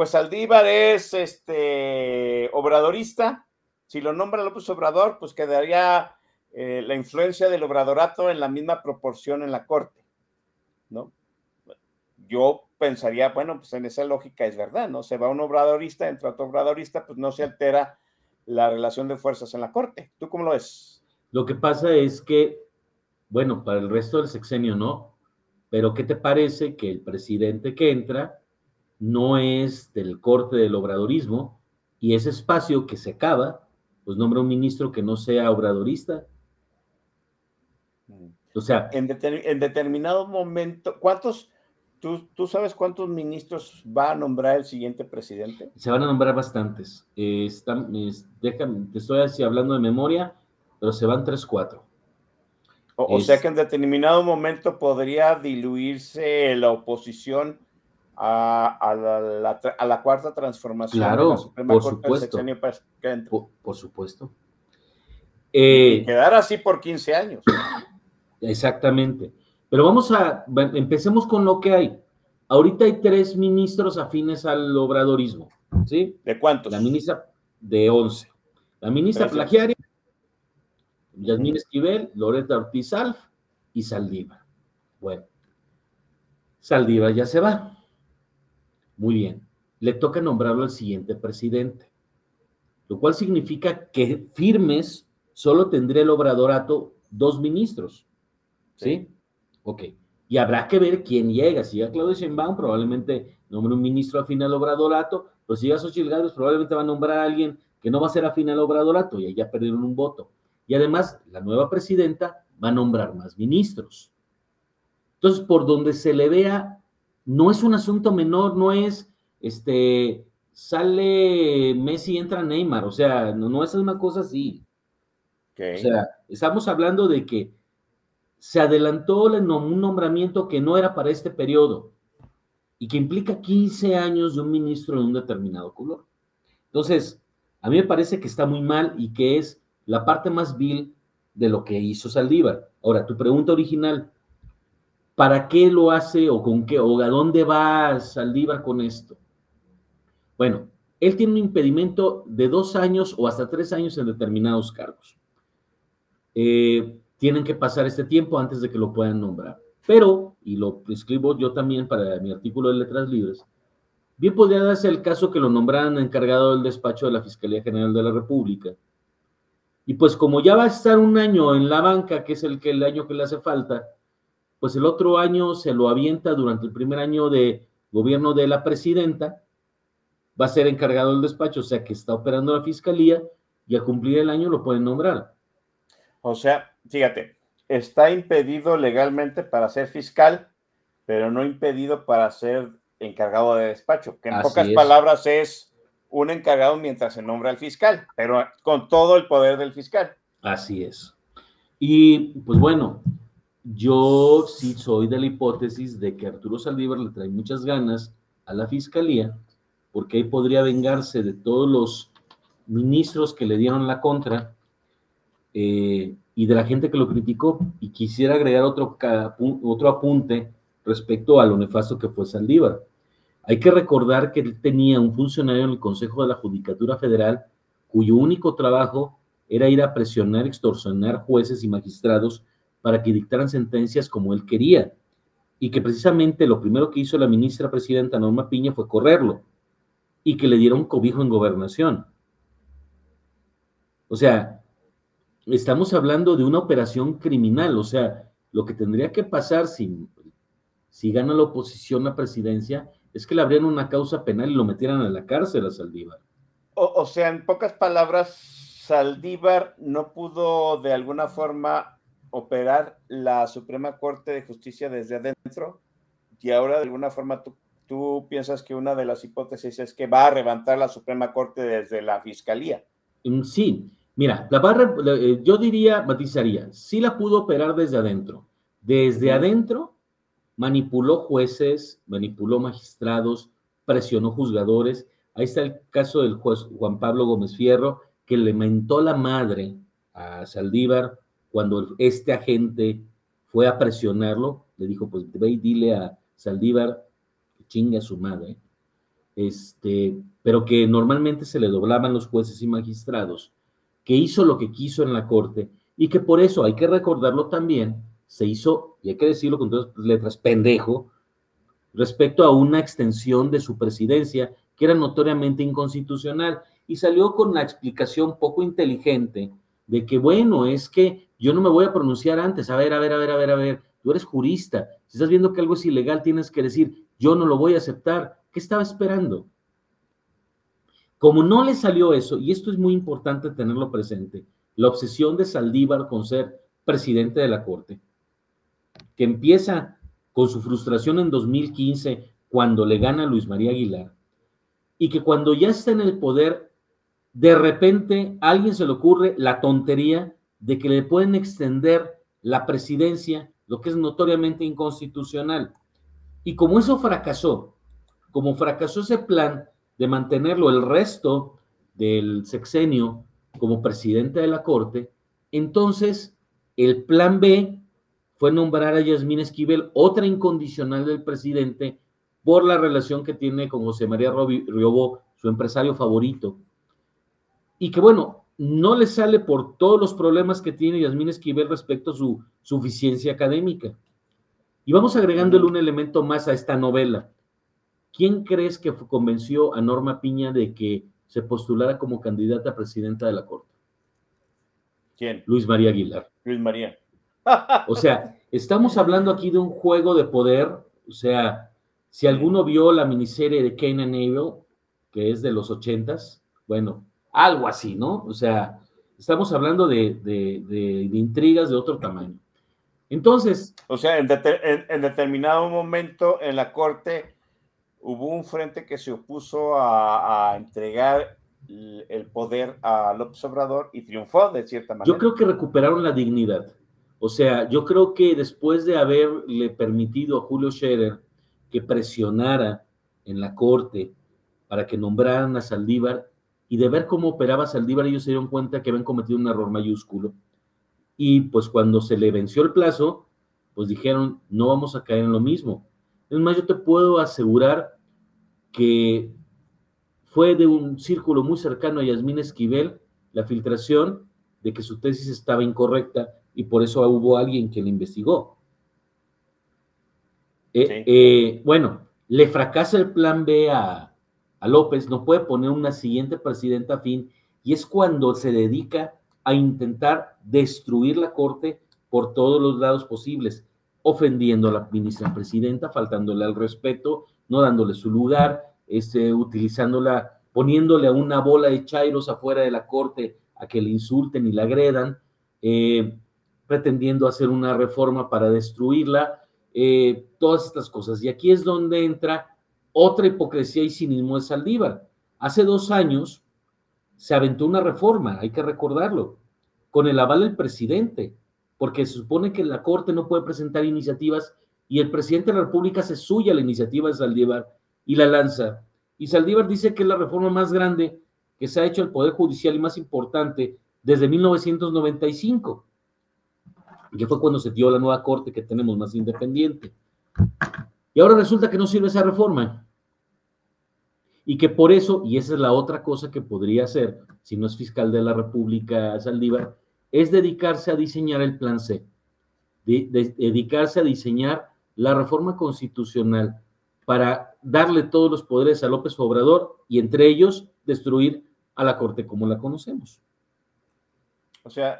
Pues Saldívar es este obradorista. Si lo nombra López Obrador, pues quedaría eh, la influencia del obradorato en la misma proporción en la corte, ¿no? Yo pensaría, bueno, pues en esa lógica es verdad, ¿no? Se va un obradorista, entra otro obradorista, pues no se altera la relación de fuerzas en la corte. ¿Tú cómo lo ves? Lo que pasa es que, bueno, para el resto del sexenio no, pero ¿qué te parece que el presidente que entra no es del corte del obradorismo y ese espacio que se acaba, pues nombra un ministro que no sea obradorista? O sea, en, deter, en determinado momento, ¿cuántos, tú, tú, sabes cuántos ministros va a nombrar el siguiente presidente? Se van a nombrar bastantes. Eh, están, es, déjame, te estoy así hablando de memoria, pero se van tres, cuatro. O, es, o, sea que en determinado momento podría diluirse la oposición a, a, la, la, a la, cuarta transformación claro, de la Suprema por Corte supuesto, del sexenio por, por, supuesto. Eh, quedar así por 15 años. Exactamente. Pero vamos a, empecemos con lo que hay. Ahorita hay tres ministros afines al obradorismo, ¿sí? ¿De cuántos? La ministra de 11. La ministra Gracias. Plagiaria, Yasmín Esquivel, Loreta Ortiz Alf y Saldívar. Bueno, Saldívar ya se va. Muy bien. Le toca nombrarlo al siguiente presidente, lo cual significa que firmes solo tendría el obradorato dos ministros. ¿Sí? Ok. Y habrá que ver quién llega. Si llega Claudio Sheinbaum, probablemente nombre un ministro afín al obradorato, pero si llega Xochitl Gálvez, probablemente va a nombrar a alguien que no va a ser afín al obradorato y ahí ya perdieron un voto. Y además, la nueva presidenta va a nombrar más ministros. Entonces, por donde se le vea, no es un asunto menor, no es, este, sale Messi, entra Neymar, o sea, no, no es una cosa así. Okay. O sea, estamos hablando de que se adelantó un nombramiento que no era para este periodo y que implica 15 años de un ministro de un determinado color. Entonces, a mí me parece que está muy mal y que es la parte más vil de lo que hizo Saldívar. Ahora, tu pregunta original, ¿para qué lo hace o con qué o a dónde va Saldívar con esto? Bueno, él tiene un impedimento de dos años o hasta tres años en determinados cargos. Eh, tienen que pasar este tiempo antes de que lo puedan nombrar. Pero, y lo escribo yo también para mi artículo de Letras Libres, bien podría darse el caso que lo nombraran encargado del despacho de la Fiscalía General de la República. Y pues como ya va a estar un año en la banca, que es el, que, el año que le hace falta, pues el otro año se lo avienta durante el primer año de gobierno de la presidenta, va a ser encargado del despacho, o sea que está operando la fiscalía y al cumplir el año lo pueden nombrar. O sea, fíjate, está impedido legalmente para ser fiscal, pero no impedido para ser encargado de despacho, que en pocas palabras es un encargado mientras se nombra al fiscal, pero con todo el poder del fiscal. Así es. Y pues bueno, yo sí soy de la hipótesis de que Arturo Saldívar le trae muchas ganas a la fiscalía porque ahí podría vengarse de todos los ministros que le dieron la contra eh, y de la gente que lo criticó. Y quisiera agregar otro, otro apunte respecto a lo nefasto que fue Saldívar. Hay que recordar que él tenía un funcionario en el Consejo de la Judicatura Federal cuyo único trabajo era ir a presionar, extorsionar jueces y magistrados para que dictaran sentencias como él quería. Y que precisamente lo primero que hizo la ministra presidenta Norma Piña fue correrlo y que le dieron cobijo en gobernación. O sea, estamos hablando de una operación criminal, o sea, lo que tendría que pasar si, si gana la oposición a presidencia es que le abrieran una causa penal y lo metieran a la cárcel a Saldívar. O, o sea, en pocas palabras, Saldívar no pudo de alguna forma operar la Suprema Corte de Justicia desde adentro y ahora de alguna forma tú tú piensas que una de las hipótesis es que va a levantar la Suprema Corte desde la Fiscalía. Mm, sí, mira, la barra, eh, yo diría, matizaría, sí la pudo operar desde adentro. Desde adentro manipuló jueces, manipuló magistrados, presionó juzgadores. Ahí está el caso del juez Juan Pablo Gómez Fierro, que le mentó la madre a Saldívar cuando este agente fue a presionarlo. Le dijo, pues ve y dile a Saldívar chingue a su madre, este, pero que normalmente se le doblaban los jueces y magistrados, que hizo lo que quiso en la corte y que por eso hay que recordarlo también, se hizo, y hay que decirlo con todas letras, pendejo, respecto a una extensión de su presidencia que era notoriamente inconstitucional y salió con la explicación poco inteligente de que, bueno, es que yo no me voy a pronunciar antes, a ver, a ver, a ver, a ver, a ver, tú eres jurista, si estás viendo que algo es ilegal, tienes que decir, yo no lo voy a aceptar. ¿Qué estaba esperando? Como no le salió eso, y esto es muy importante tenerlo presente, la obsesión de Saldívar con ser presidente de la Corte, que empieza con su frustración en 2015 cuando le gana Luis María Aguilar, y que cuando ya está en el poder, de repente a alguien se le ocurre la tontería de que le pueden extender la presidencia, lo que es notoriamente inconstitucional. Y como eso fracasó, como fracasó ese plan de mantenerlo el resto del sexenio como presidente de la Corte, entonces el plan B fue nombrar a Yasmín Esquivel, otra incondicional del presidente, por la relación que tiene con José María Riobó, su empresario favorito. Y que bueno, no le sale por todos los problemas que tiene Yasmín Esquivel respecto a su suficiencia académica. Y vamos agregándole un elemento más a esta novela. ¿Quién crees que convenció a Norma Piña de que se postulara como candidata a presidenta de la Corte? ¿Quién? Luis María Aguilar. Luis María. o sea, estamos hablando aquí de un juego de poder. O sea, si alguno vio la miniserie de Cain and Abel, que es de los ochentas, bueno, algo así, ¿no? O sea, estamos hablando de, de intrigas de otro tamaño. Entonces. O sea, en, determinado momento en la corte hubo un frente que se opuso a, entregar el poder a López Obrador y triunfó de cierta manera. Yo creo que recuperaron la dignidad. O sea, yo creo que después de haberle permitido a Julio Scherer que presionara en la corte para que nombraran a Saldívar, y de ver cómo operaba Saldívar, ellos se dieron cuenta que habían cometido un error mayúsculo. Y pues cuando se le venció el plazo, pues dijeron, no vamos a caer en lo mismo. Es más, yo te puedo asegurar que fue de un círculo muy cercano a Yasmín Esquivel la filtración de que su tesis estaba incorrecta y por eso hubo alguien que la investigó. Eh, eh, bueno, le fracasa el plan B a, a López, no puede poner una siguiente presidenta fin y es cuando se dedica a intentar destruir la corte por todos los lados posibles, ofendiendo a la ministra presidenta, faltándole al respeto, no dándole su lugar, este, utilizándola, poniéndole a una bola de chairos afuera de la corte a que le insulten y la agredan, eh, pretendiendo hacer una reforma para destruirla, eh, todas estas cosas. Y aquí es donde entra otra hipocresía y cinismo de Saldívar. Hace dos años se aventó una reforma, hay que recordarlo, con el aval del presidente, porque se supone que la Corte no puede presentar iniciativas y el presidente de la República se suya la iniciativa de Saldívar y la lanza. Y Saldívar dice que es la reforma más grande que se ha hecho al Poder Judicial y más importante desde 1995, que fue cuando se dio la nueva Corte que tenemos más independiente. Y ahora resulta que no sirve esa reforma. Y que por eso, y esa es la otra cosa que podría hacer, si no es fiscal de la República Saldívar, es dedicarse a diseñar el plan C, dedicarse a diseñar la reforma constitucional para darle todos los poderes a López Obrador y entre ellos destruir a la Corte como la conocemos. O sea,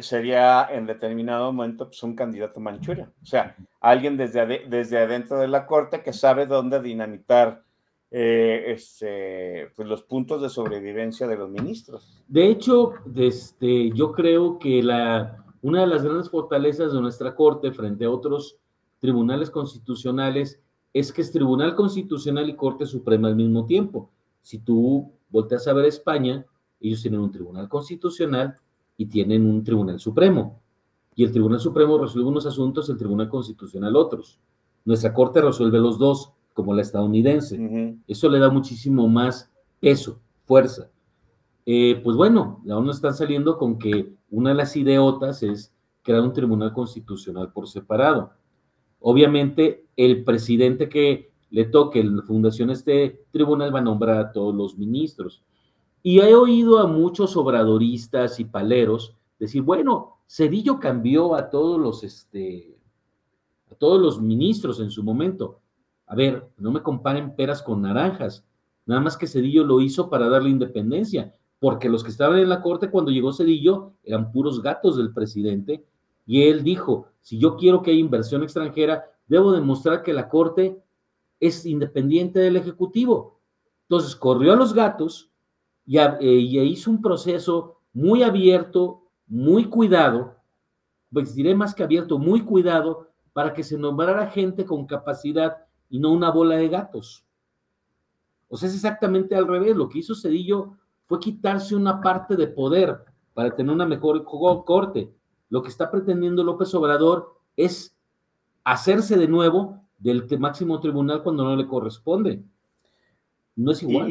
sería en determinado momento pues, un candidato manchuria. O sea, alguien desde, desde adentro de la Corte que sabe dónde dinamitar eh, este, pues, los puntos de sobrevivencia de los ministros. De hecho, este, yo creo que la, una de las grandes fortalezas de nuestra Corte frente a otros tribunales constitucionales es que es Tribunal Constitucional y Corte Suprema al mismo tiempo. Si tú volteas a ver España, ellos tienen un Tribunal Constitucional y tienen un Tribunal Supremo. Y el Tribunal Supremo resuelve unos asuntos, el Tribunal Constitucional otros. Nuestra Corte resuelve los dos, como la estadounidense. Eso le da muchísimo más peso, fuerza. Eh, pues bueno, aún no están saliendo con que una de las ideotas es crear un Tribunal Constitucional por separado. Obviamente, el presidente que le toque en la fundación este tribunal va a nombrar a todos los ministros. Y he oído a muchos obradoristas y paleros decir, bueno, Cedillo cambió a todos los, este, a todos los ministros en su momento. A ver, no me comparen peras con naranjas. Nada más que Cedillo lo hizo para darle independencia, porque los que estaban en la corte cuando llegó Cedillo eran puros gatos del presidente. Y él dijo, si yo quiero que haya inversión extranjera, debo demostrar que la corte es independiente del ejecutivo. Entonces corrió a los gatos, eh, y, hizo un proceso muy abierto, muy cuidado, pues diré más que abierto, muy cuidado, para que se nombrara gente con capacidad y no una bola de gatos. O sea, es exactamente al revés. Lo que hizo Cedillo fue quitarse una parte de poder para tener una mejor corte. Lo que está pretendiendo López Obrador es hacerse de nuevo del máximo tribunal cuando no le corresponde. No es igual.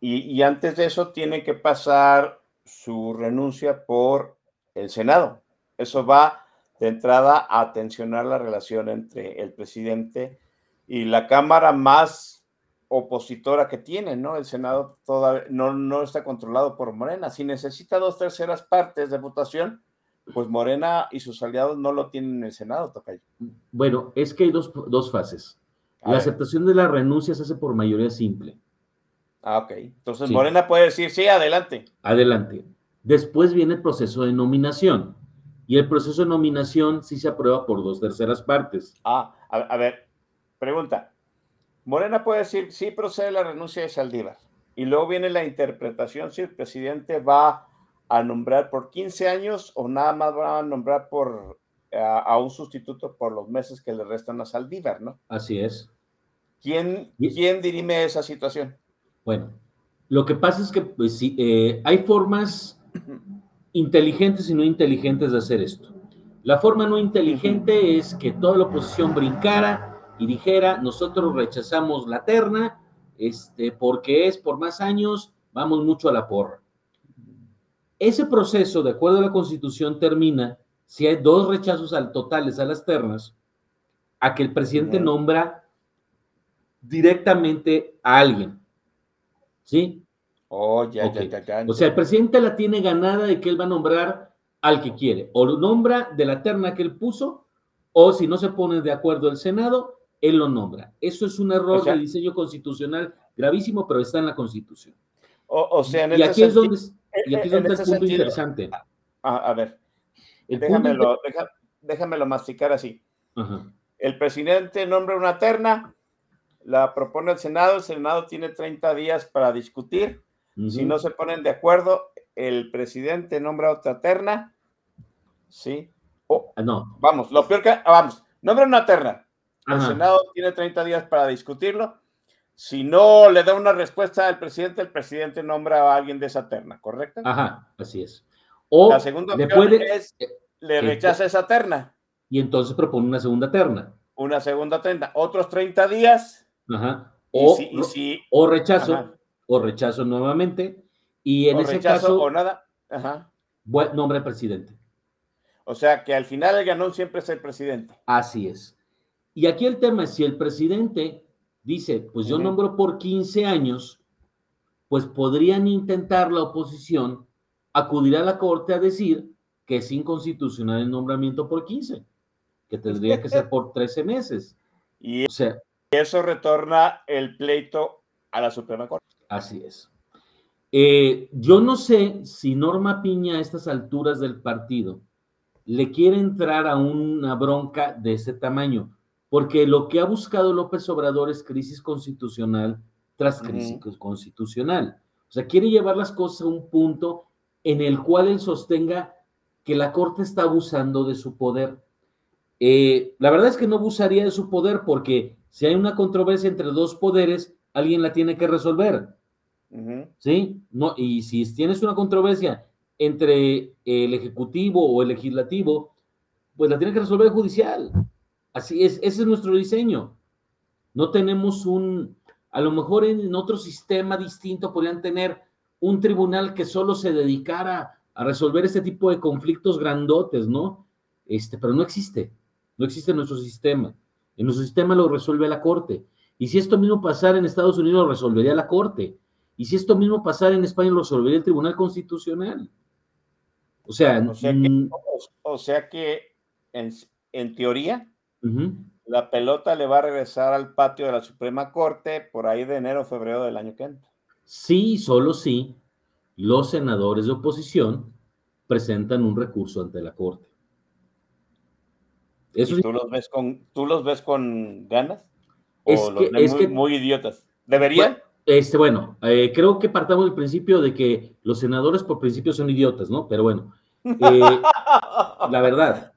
Y, antes de eso tiene que pasar su renuncia por el Senado. Eso va de entrada a tensionar la relación entre el presidente y la Cámara más opositora que tiene, ¿no? El Senado todavía no, no está controlado por Morena. Si necesita dos terceras partes de votación, pues Morena y sus aliados no lo tienen en el Senado, Tocayo. Bueno, es que hay dos, dos fases. la aceptación de la renuncia se hace por mayoría simple. Ah, ok. Entonces Morena puede decir, sí, adelante. Adelante. Después viene el proceso de nominación. Y el proceso de nominación sí se aprueba por dos terceras partes. Ah, a, ver, pregunta. Morena puede decir, sí procede la renuncia de Saldívar. Y luego viene la interpretación si el presidente va a nombrar por 15 años o nada más va a nombrar por a, un sustituto por los meses que le restan a Saldívar, ¿no? Así es. ¿Quién, ¿quién dirime esa situación? Bueno, lo que pasa es que pues, sí, eh, hay formas inteligentes y no inteligentes de hacer esto. La forma no inteligente es que toda la oposición brincara y dijera, nosotros rechazamos la terna, este, porque es por más años, vamos mucho a la porra. Ese proceso, de acuerdo a la Constitución, termina si hay dos rechazos al totales a las ternas, a que el presidente nombra directamente a alguien. ¿Sí? Oh, ya, ya, ya, O sea, el presidente la tiene ganada de que él va a nombrar al que quiere. O lo nombra de la terna que él puso, o si no se pone de acuerdo el Senado, él lo nombra. Eso es un error de diseño constitucional gravísimo, pero está en la Constitución. O, sea, en y, aquí es donde, y aquí es donde está el punto interesante. A, ver, déjamelo, déjamelo masticar así. El presidente nombra una terna, la propone el Senado, el Senado tiene 30 días para discutir. Si no se ponen de acuerdo, el presidente nombra otra terna. Sí. Ah, no. Vamos, lo peor que. Ah, vamos, nombra una terna. El Senado tiene 30 días para discutirlo. Si no le da una respuesta al presidente, el presidente nombra a alguien de esa terna, ¿correcto? Ajá, así es. O la segunda opción es eh, le rechaza esa terna. Y entonces propone una segunda terna. Una segunda terna. Otros 30 días. Ajá. O, o rechazo, o rechazo nuevamente. Y en ese caso. O nada. Ajá. Nombre presidente. O sea que al final el ganón siempre es el presidente. Así es. Y aquí el tema es si el presidente dice, pues yo nombro por 15 años, pues podrían intentar la oposición acudir a la corte a decir que es inconstitucional el nombramiento por 15, que tendría que ser por 13 meses. [LAUGHS] Y o sea, eso retorna el pleito a la Suprema Corte. Así es. Eh, yo no sé si Norma Piña a estas alturas del partido le quiere entrar a una bronca de ese tamaño porque lo que ha buscado López Obrador es crisis constitucional tras crisis constitucional. O sea, quiere llevar las cosas a un punto en el cual él sostenga que la Corte está abusando de su poder. Eh, la verdad es que no abusaría de su poder porque si hay una controversia entre dos poderes, alguien la tiene que resolver. ¿Sí? No, y si tienes una controversia entre el Ejecutivo o el Legislativo, pues la tiene que resolver el Judicial. Así es, ese es nuestro diseño. No tenemos un, a lo mejor en otro sistema distinto podrían tener un tribunal que solo se dedicara a resolver este tipo de conflictos grandotes, ¿no? Este, pero no existe, no existe nuestro sistema. En nuestro sistema lo resuelve la Corte. Y si esto mismo pasara en Estados Unidos, lo resolvería la Corte. Y si esto mismo pasara en España, lo resolvería el Tribunal Constitucional. O sea, o sea que, mm, o sea que en, en teoría, la pelota le va a regresar al patio de la Suprema Corte por ahí de enero o febrero del año que entra. Sí, solo sí, los senadores de oposición presentan un recurso ante la Corte. Eso ¿Tú, los ves con, ¿Tú los ves con ganas? ¿O es que, es muy, que, muy, idiotas? ¿Deberían? Este, bueno, eh, creo que partamos del principio de que los senadores por principio son idiotas, ¿no? Pero bueno, eh, [LAUGHS] la verdad,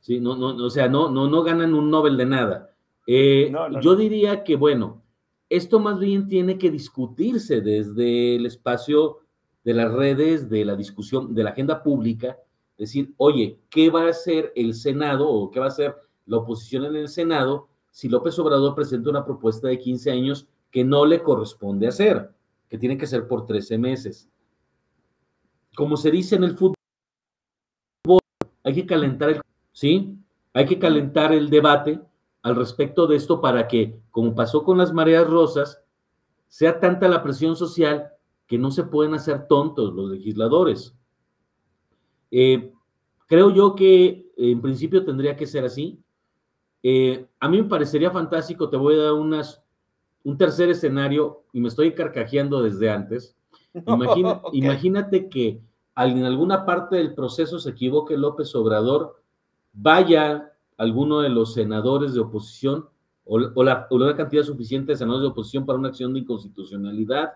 ¿sí? No, no, o sea, no, no, no ganan un Nobel de nada. Eh, yo diría que, bueno, esto más bien tiene que discutirse desde el espacio de las redes, de la discusión, de la agenda pública, decir, oye, ¿qué va a hacer el Senado o qué va a hacer la oposición en el Senado si López Obrador presenta una propuesta de 15 años que no le corresponde hacer, que tiene que ser por 13 meses? Como se dice en el fútbol, hay que calentar el ¿sí? Hay que calentar el debate al respecto de esto para que, como pasó con las mareas rosas, sea tanta la presión social que no se pueden hacer tontos los legisladores. Eh, creo yo que en principio tendría que ser así. Eh, a mí me parecería fantástico, te voy a dar unas, un tercer escenario y me estoy carcajeando desde antes. [LAUGHS] Imagínate que en alguna parte del proceso se equivoque López Obrador vaya alguno de los senadores de oposición o, la, una cantidad suficiente de senadores de oposición para una acción de inconstitucionalidad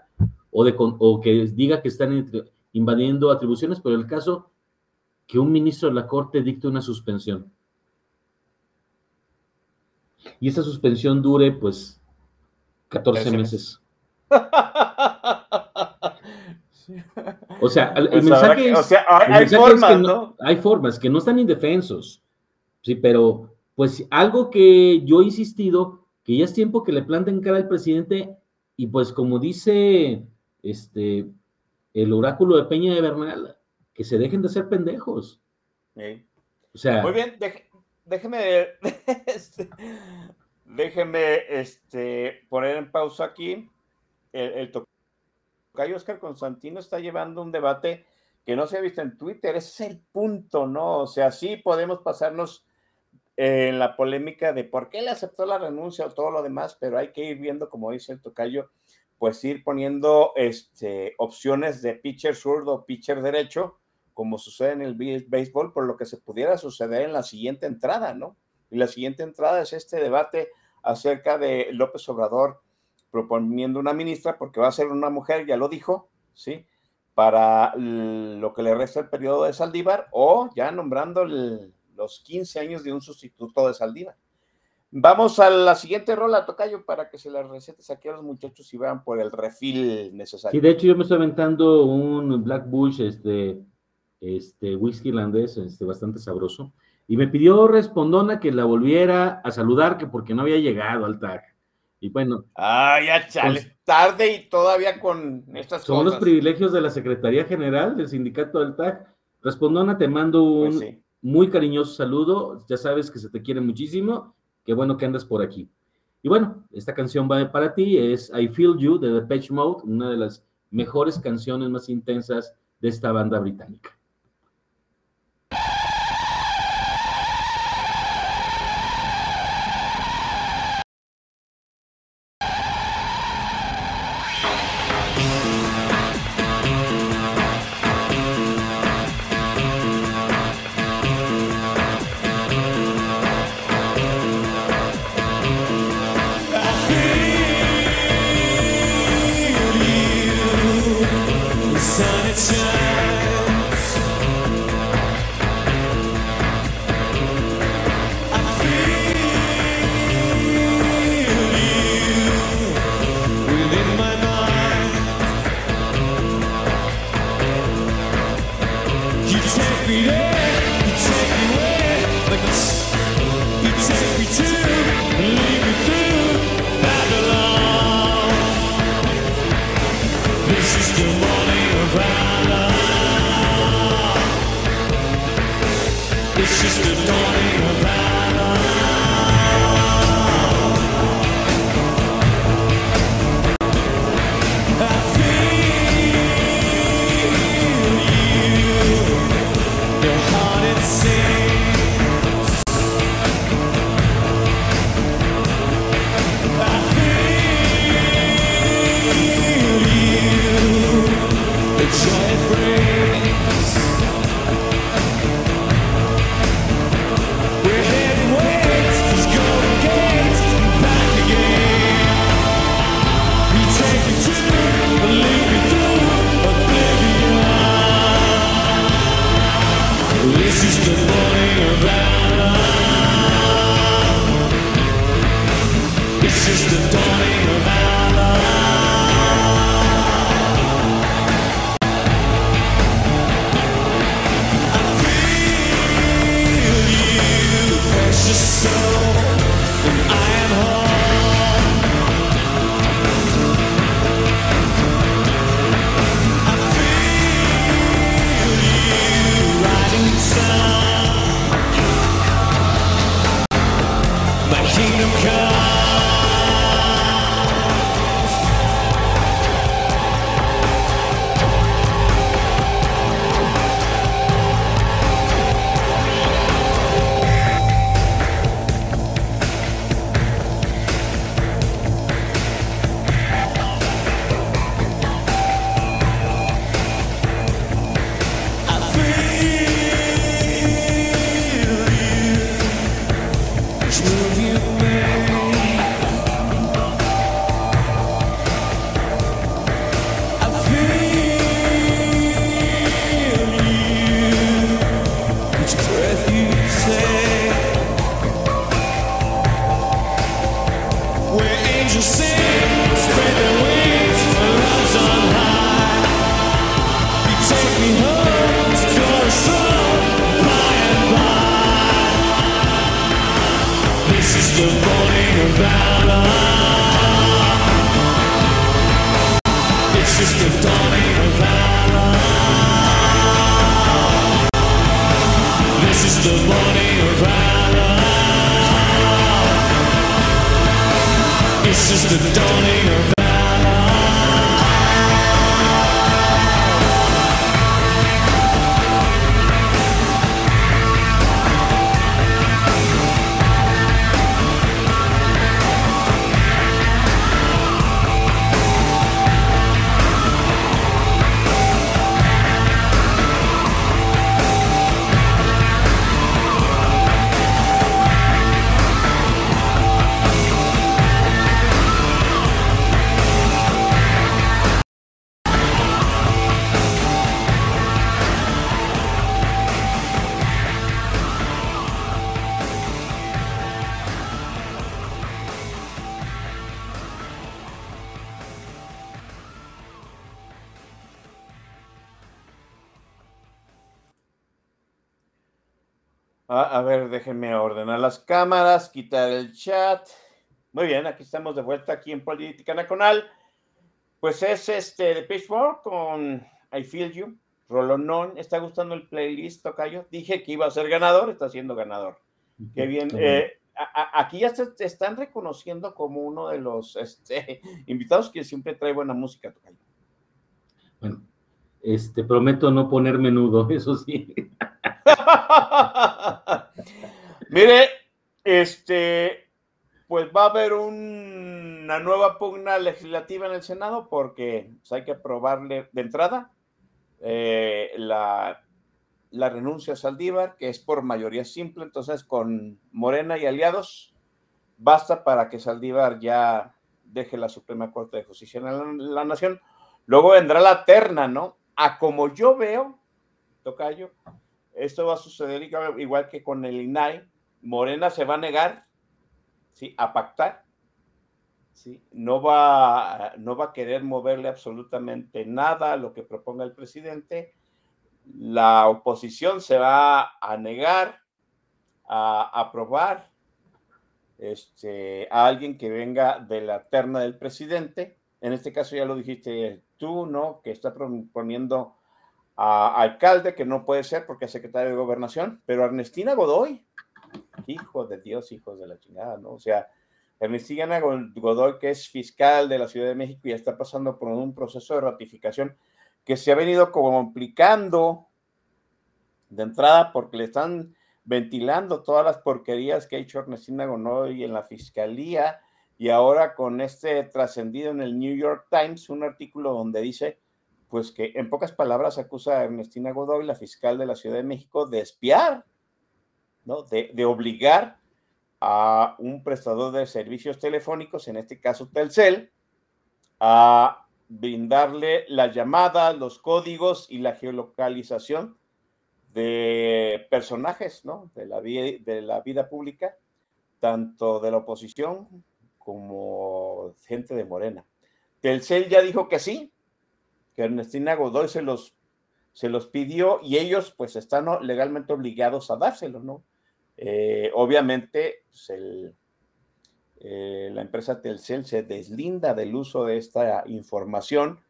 o, de, o que diga que están invadiendo atribuciones, pero el caso que un ministro de la Corte dicte una suspensión. Y esa suspensión dure, pues, 14 meses. O sea, el, pues mensaje es, hay, formas, ¿no? Hay formas que no están indefensos. Sí, pero pues algo que yo he insistido, que ya es tiempo que le planten cara al presidente y pues como dice este el oráculo de Peña de Bernal, que se dejen de ser pendejos. O sea, Muy bien, déjeme, [LAUGHS] este, déjeme este, poner en pausa aquí. El, el tocayo Oscar Constantino está llevando un debate que no se ha visto en Twitter. Ese es el punto, ¿no? O sea, sí podemos pasarnos en la polémica de por qué le aceptó la renuncia o todo lo demás, pero hay que ir viendo, como dice el tocayo, pues ir poniendo este, opciones de pitcher zurdo, pitcher derecho, como sucede en el béisbol, por lo que se pudiera suceder en la siguiente entrada, ¿no? Y la siguiente entrada es este debate acerca de López Obrador proponiendo una ministra, porque va a ser una mujer, ya lo dijo, ¿sí? Para lo que le resta el periodo de Saldívar, o ya nombrando los 15 años de un sustituto de Saldívar. Vamos a la siguiente rola, Tocayo, para que se las recetes aquí a los muchachos y vean por el refil necesario. Sí, de hecho yo me estoy aventando un Black Bush, este, este whisky irlandés, este, bastante sabroso, y me pidió Respondona que la volviera a saludar, que porque no había llegado al tag. Y bueno. Ah, ya chale, pues, tarde y todavía con estas son cosas. Son los privilegios de la Secretaría General del Sindicato del TAG. Respondona, te mando un, pues sí muy cariñoso saludo, ya sabes que se te quiere muchísimo, qué bueno que andas por aquí. Y bueno, esta canción va para ti, es I Feel You de Depeche Mode, una de las mejores canciones más intensas de esta banda británica. Las cámaras, quitar el chat. Muy bien, aquí estamos de vuelta aquí en Política Nacional. Pues es este de Pitchfork con I Feel You, Rolonón. ¿Está gustando el playlist, Tocayo? Dije que iba a ser ganador, está siendo ganador. Qué bien. Eh, aquí ya te están reconociendo como uno de los este, [LAUGHS] invitados que siempre trae buena música, Tocayo. Bueno, este, prometo no poner menudo, [LAUGHS] eso sí. [LAUGHS] Mire, este, pues va a haber una nueva pugna legislativa en el Senado porque pues, hay que aprobarle de entrada eh, la, la renuncia a Saldívar, que es por mayoría simple, entonces con Morena y aliados, basta para que Saldívar ya deje la Suprema Corte de Justicia en la Nación. Luego vendrá la terna, ¿no? A como yo veo, Tocayo, esto va a suceder igual que con el INAI. Morena se va a negar ¿sí? a pactar. ¿sí? No, va, no va a querer moverle absolutamente nada a lo que proponga el presidente. La oposición se va a negar a aprobar este, a alguien que venga de la terna del presidente. En este caso ya lo dijiste tú, ¿no? Que está proponiendo a alcalde, que no puede ser porque es secretario de gobernación, pero Ernestina Godoy, hijo de Dios, hijos de la chingada, ¿no? O sea, Ernestina Godoy, que es fiscal de la Ciudad de México y está pasando por un proceso de ratificación que se ha venido complicando de entrada porque le están ventilando todas las porquerías que ha hecho Ernestina Godoy en la fiscalía y ahora con este trascendido en el New York Times, un artículo donde dice pues que en pocas palabras acusa a Ernestina Godoy, la fiscal de la Ciudad de México, de espiar, ¿no? De, obligar a un prestador de servicios telefónicos, en este caso Telcel, a brindarle las llamadas, los códigos y la geolocalización de personajes, ¿no? De la, de la vida pública, tanto de la oposición como gente de Morena. Telcel ya dijo que sí, que Ernestina Godoy se los, se los pidió y ellos pues están legalmente obligados a dárselo, ¿no? Eh, obviamente, pues eh, la empresa Telcel se deslinda del uso de esta información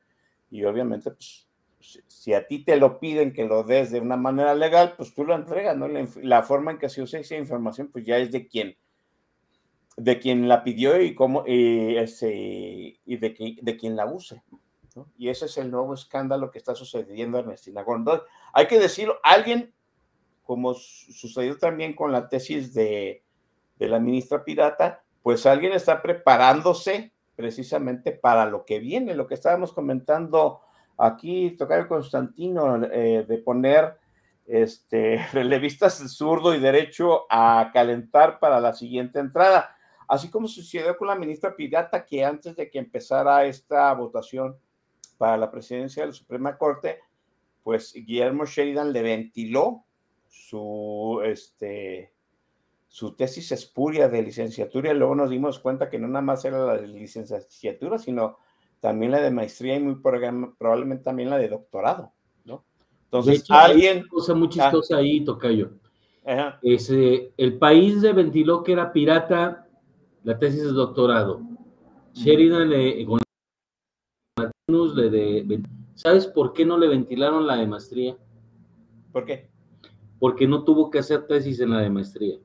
y obviamente, pues, si a ti te lo piden que lo des de una manera legal, pues tú lo entregas, ¿no? La, forma en que se usa esa información, pues ya es de quien, de quien la pidió y cómo, y, y de, de quien la use. Y ese es el nuevo escándalo que está sucediendo en Ernestina. Hay que decirlo, alguien, como sucedió también con la tesis de, la ministra Pirata, pues alguien está preparándose precisamente para lo que viene, lo que estábamos comentando aquí, Tocayo Constantino, eh, de poner este, [LAUGHS] relevistas zurdo y derecho a calentar para la siguiente entrada. Así como sucedió con la ministra Pirata, que antes de que empezara esta votación, para la presidencia de la Suprema Corte, pues Guillermo Sheridan le ventiló su, este, su tesis espuria de licenciatura y luego nos dimos cuenta que no nada más era la de licenciatura, sino también la de maestría y muy probablemente también la de doctorado, ¿no? Entonces, alguien... Una cosa muy chistosa ahí, Tocayo. Ese, el país le ventiló que era pirata la tesis de doctorado. Sheridan le, de, ¿Sabes por qué no le ventilaron la de maestría? ¿Por qué? Porque no tuvo que hacer tesis en la de maestría.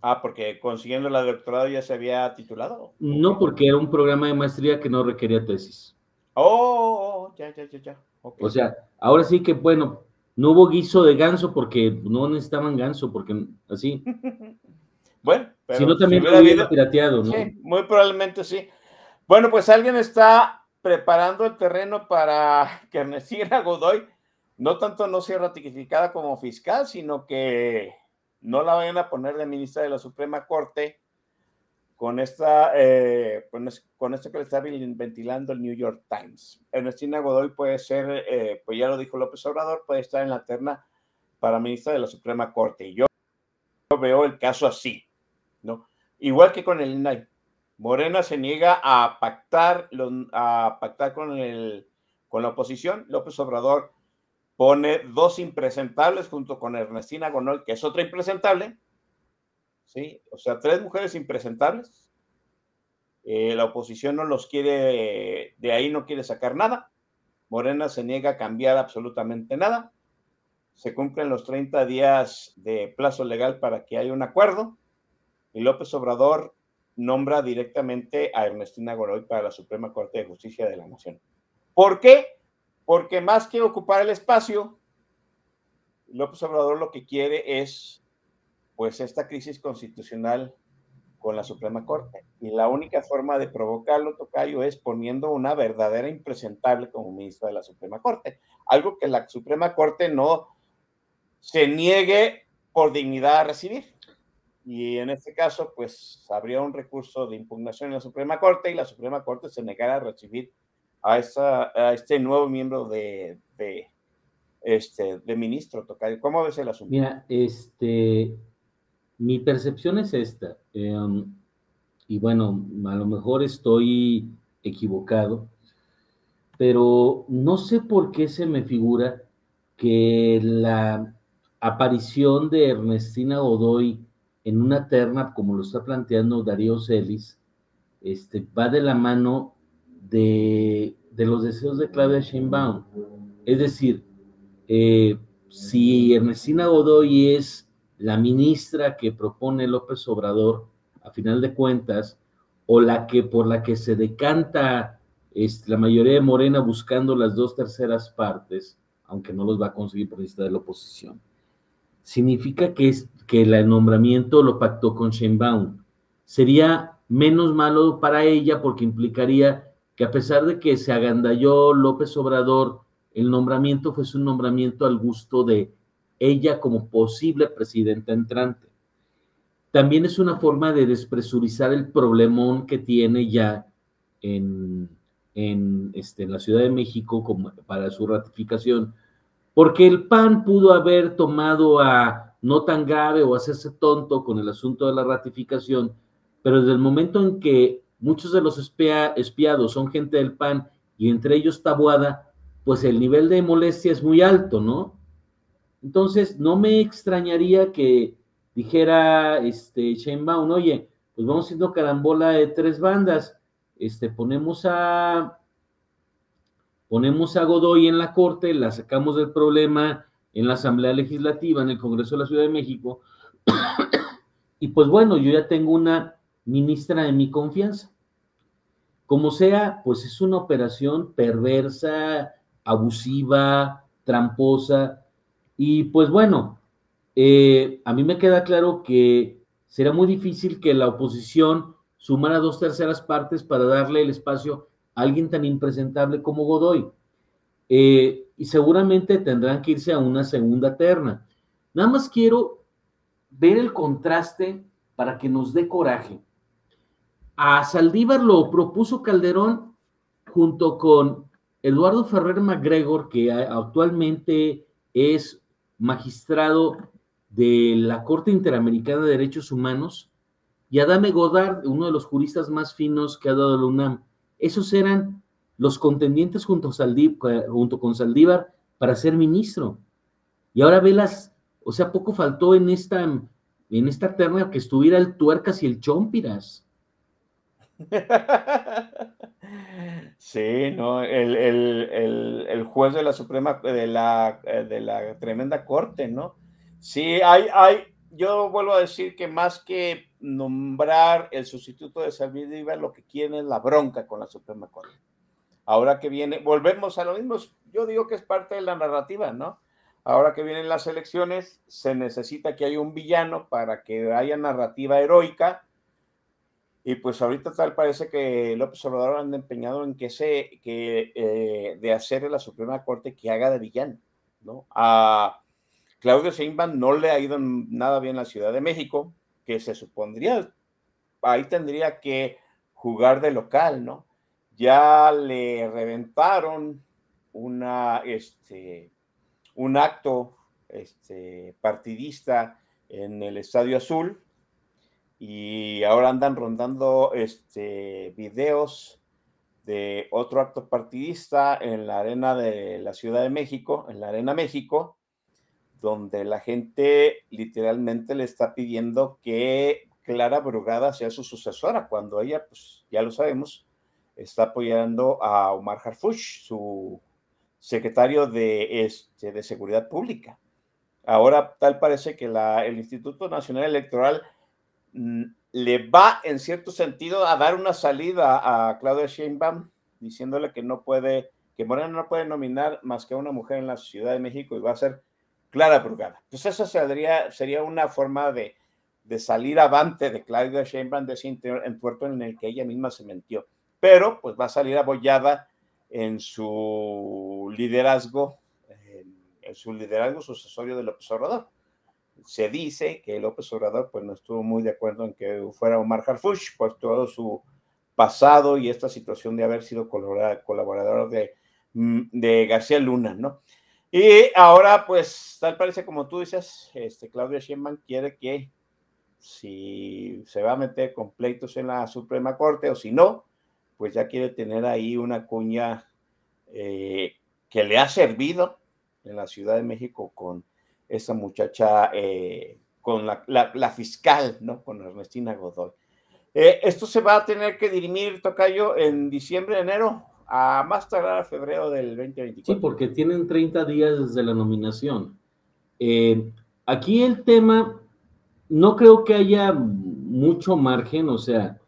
Ah, porque consiguiendo la doctorado ya se había titulado. No, porque era un programa de maestría que no requería tesis. Oh, ya, ya, ya, ya. O sea, ahora sí que, bueno, no hubo guiso de ganso porque no necesitaban ganso, porque así. [LAUGHS] bueno, pero si no también lo hubiera pirateado, ¿no? Sí, muy probablemente sí. Bueno, pues alguien está preparando el terreno para que Ernestina Godoy no tanto no sea ratificada como fiscal, sino que no la vayan a poner de ministra de la Suprema Corte con esta eh, con, esto que le está ventilando el New York Times. Ernestina Godoy puede ser, eh, pues ya lo dijo López Obrador, puede estar en la terna para ministra de la Suprema Corte. Y yo, veo el caso así, ¿no? Igual que con el INAI. Morena se niega a pactar, a pactar con, el, con la oposición. López Obrador pone dos impresentables junto con Ernestina Gonol, que es otra impresentable, ¿sí? O sea, tres mujeres impresentables. Eh, la oposición no los quiere, de ahí no quiere sacar nada. Morena se niega a cambiar absolutamente nada. Se cumplen los 30 días de plazo legal para que haya un acuerdo. Y López Obrador nombra directamente a Ernestina Goroy para la Suprema Corte de Justicia de la Nación. ¿Por qué? Porque más que ocupar el espacio, López Obrador lo que quiere es, pues, esta crisis constitucional con la Suprema Corte. Y la única forma de provocarlo, Tocayo, es poniendo una verdadera impresentable como ministra de la Suprema Corte. Algo que la Suprema Corte no se niegue por dignidad a recibir. Y en este caso, pues habría un recurso de impugnación en la Suprema Corte y la Suprema Corte se negara a recibir a, a este nuevo miembro de, de, este, de ministro, Tocayo. ¿Cómo ves el asunto? Mira, este, mi percepción es esta, em, y bueno, a lo mejor estoy equivocado, pero no sé por qué se me figura que la aparición de Ernestina Godoy en una terna, como lo está planteando Darío Celis, este, va de la mano de, los deseos de Claudia Sheinbaum. Es decir, eh, si Ernestina Godoy es la ministra que propone López Obrador, a final de cuentas, o la que por la que se decanta este, la mayoría de Morena buscando las dos terceras partes, aunque no los va a conseguir por de la oposición, significa que, es, que el nombramiento lo pactó con Sheinbaum. Sería menos malo para ella porque implicaría que a pesar de que se agandalló López Obrador, el nombramiento fuese un nombramiento al gusto de ella como posible presidenta entrante. También es una forma de despresurizar el problemón que tiene ya en, en, este, en la Ciudad de México como para su ratificación, porque el PAN pudo haber tomado a no tan grave o hacerse tonto con el asunto de la ratificación, pero desde el momento en que muchos de los espiados son gente del PAN y entre ellos Tabuada, pues el nivel de molestia es muy alto, ¿no? Entonces, no me extrañaría que dijera este Sheinbaum, oye, pues vamos haciendo carambola de tres bandas, este, ponemos a ponemos a Godoy en la corte, la sacamos del problema en la Asamblea Legislativa, en el Congreso de la Ciudad de México, [COUGHS] y pues bueno, yo ya tengo una ministra de mi confianza. Como sea, pues es una operación perversa, abusiva, tramposa, y pues bueno, eh, a mí me queda claro que será muy difícil que la oposición sumara dos terceras partes para darle el espacio alguien tan impresentable como Godoy. Eh, y seguramente tendrán que irse a una segunda terna. Nada más quiero ver el contraste para que nos dé coraje. A Saldívar lo propuso Calderón junto con Eduardo Ferrer MacGregor, que actualmente es magistrado de la Corte Interamericana de Derechos Humanos, y Adame Godard, uno de los juristas más finos que ha dado la UNAM. Esos eran los contendientes junto, junto con Saldívar para ser ministro. Y ahora velas, o sea, poco faltó en esta, en esta terna que estuviera el Tuercas y el Chompiras. [LAUGHS] Sí, no, el, el, juez de la Suprema, de la, de la tremenda corte, ¿no? Sí, hay, hay, yo vuelvo a decir que más que nombrar el sustituto de Saldívar, lo que quieren es la bronca con la Suprema Corte. Ahora que viene, volvemos a lo mismo, yo digo que es parte de la narrativa, ¿no? Ahora que vienen las elecciones, se necesita que haya un villano para que haya narrativa heroica. Y pues ahorita tal parece que López Obrador anda empeñado en que se, que eh, de hacer la Suprema Corte que haga de villano, ¿no? A Claudio Sheinbaum no le ha ido nada bien la Ciudad de México, que se supondría, ahí tendría que jugar de local, ¿no? Ya le reventaron una, este, un acto este, partidista en el Estadio Azul y ahora andan rondando este, videos de otro acto partidista en la arena de la Ciudad de México, en la Arena México, donde la gente literalmente le está pidiendo que Clara Brugada sea su sucesora, cuando ella, pues ya lo sabemos, está apoyando a Omar Harfush, su secretario de, este, de Seguridad Pública. Ahora tal parece que la, el Instituto Nacional Electoral le va en cierto sentido a dar una salida a Claudia Sheinbaum diciéndole que no puede, que Morena no puede nominar más que a una mujer en la Ciudad de México y va a ser Clara Brugada. Pues eso sería, sería una forma de, de salir avante de Claudia Sheinbaum de ese entuerto en el que ella misma se mentió. Pero pues va a salir abollada en su liderazgo, en su liderazgo sucesorio de López Obrador. Se dice que López Obrador pues no estuvo muy de acuerdo en que fuera Omar Harfuch por todo su pasado y esta situación de haber sido colaborador de, mm, de García Luna, ¿no? Y ahora, pues, tal parece como tú dices, este, Claudia Sheinbaum quiere que si se va a meter con pleitos en la Suprema Corte o si no, pues ya quiere tener ahí una cuña eh, que le ha servido en la Ciudad de México con esa muchacha, eh, con la, fiscal, ¿no? Con Ernestina Godoy. Eh, esto se va a tener que dirimir, Tocayo, en diciembre, enero, a más tardar a febrero del 2024. Sí, porque tienen 30 días desde la nominación. aquí el tema, no creo que haya mucho margen, o sea,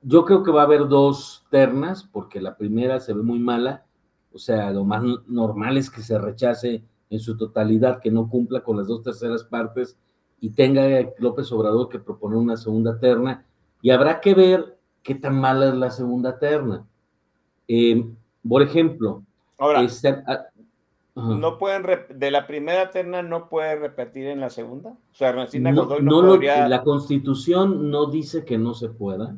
yo creo que va a haber dos ternas, porque la primera se ve muy mala, o sea, lo más normal es que se rechace en su totalidad, que no cumpla con las dos terceras partes y tenga López Obrador que proponer una segunda terna, y habrá que ver qué tan mala es la segunda terna. Eh, por ejemplo, ahora, este, ah, no pueden de la primera terna no puede repetir en la segunda. O sea, no, no, la Constitución no dice que no se pueda.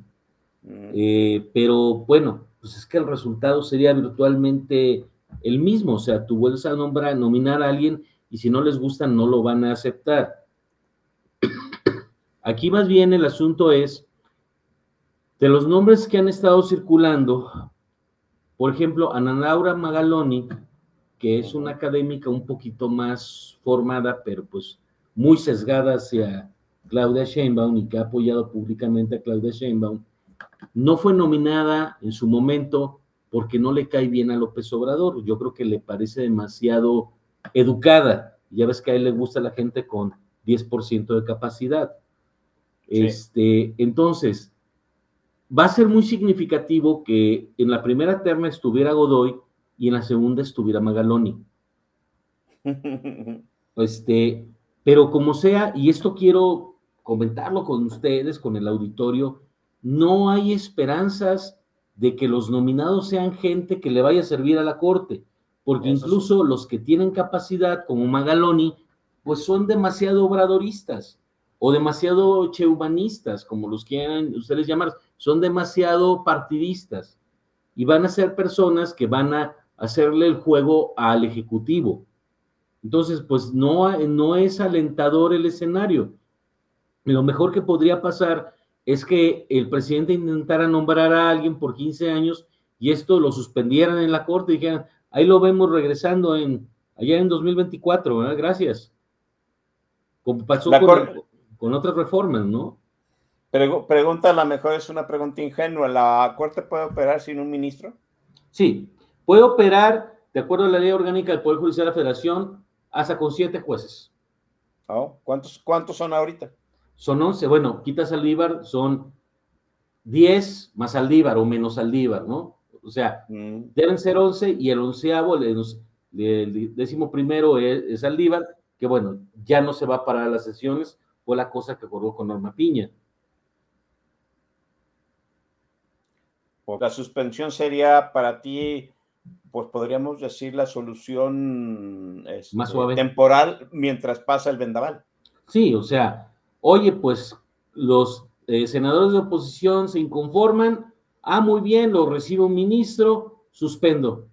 Mm. Eh, pero bueno, pues es que el resultado sería virtualmente el mismo, o sea, tú vuelves a nombrar, nominar a alguien y si no les gusta no lo van a aceptar. [COUGHS] Aquí más bien el asunto es, de los nombres que han estado circulando, por ejemplo, Ana Laura Magaloni, que es una académica un poquito más formada, pero pues muy sesgada hacia Claudia Sheinbaum y que ha apoyado públicamente a Claudia Sheinbaum, no fue nominada en su momento porque no le cae bien a López Obrador. Yo creo que le parece demasiado educada. Ya ves que a él le gusta la gente con 10% de capacidad. Este, entonces, va a ser muy significativo que en la primera terna estuviera Godoy y en la segunda estuviera Magaloni. [LAUGHS] Este, pero como sea, y esto quiero comentarlo con ustedes, con el auditorio, no hay esperanzas de que los nominados sean gente que le vaya a servir a la corte, porque incluso los que tienen capacidad, como Magaloni, pues son demasiado obradoristas o demasiado cheumanistas, como los quieran ustedes llamar, son demasiado partidistas y van a ser personas que van a hacerle el juego al Ejecutivo. Entonces, pues no, no es alentador el escenario. Lo mejor que podría pasar es que el presidente intentara nombrar a alguien por 15 años y esto lo suspendieran en la corte y dijeran, ahí lo vemos regresando en allá en 2024, ¿verdad? Gracias. Como pasó con, otras reformas, ¿no? pregunta, a lo mejor es una pregunta ingenua. ¿La Corte puede operar sin un ministro? Sí, puede operar, de acuerdo a la ley orgánica del Poder Judicial de la Federación, hasta con siete jueces. Oh, ¿cuántos, ¿Cuántos son ahorita? Son 11, bueno, quitas Saldívar, son 10 más Saldívar o menos Saldívar, ¿no? O sea, mm. deben ser 11 y el onceavo, el, el décimo primero es, es Saldívar, que bueno, ya no se va para las sesiones, fue la cosa que acordó con Norma Piña. La suspensión sería para ti, pues podríamos decir la solución este, Más suave. temporal mientras pasa el vendaval. Sí, o sea, oye, pues los eh, senadores de oposición se inconforman, ah, muy bien, lo recibe un ministro, suspendo.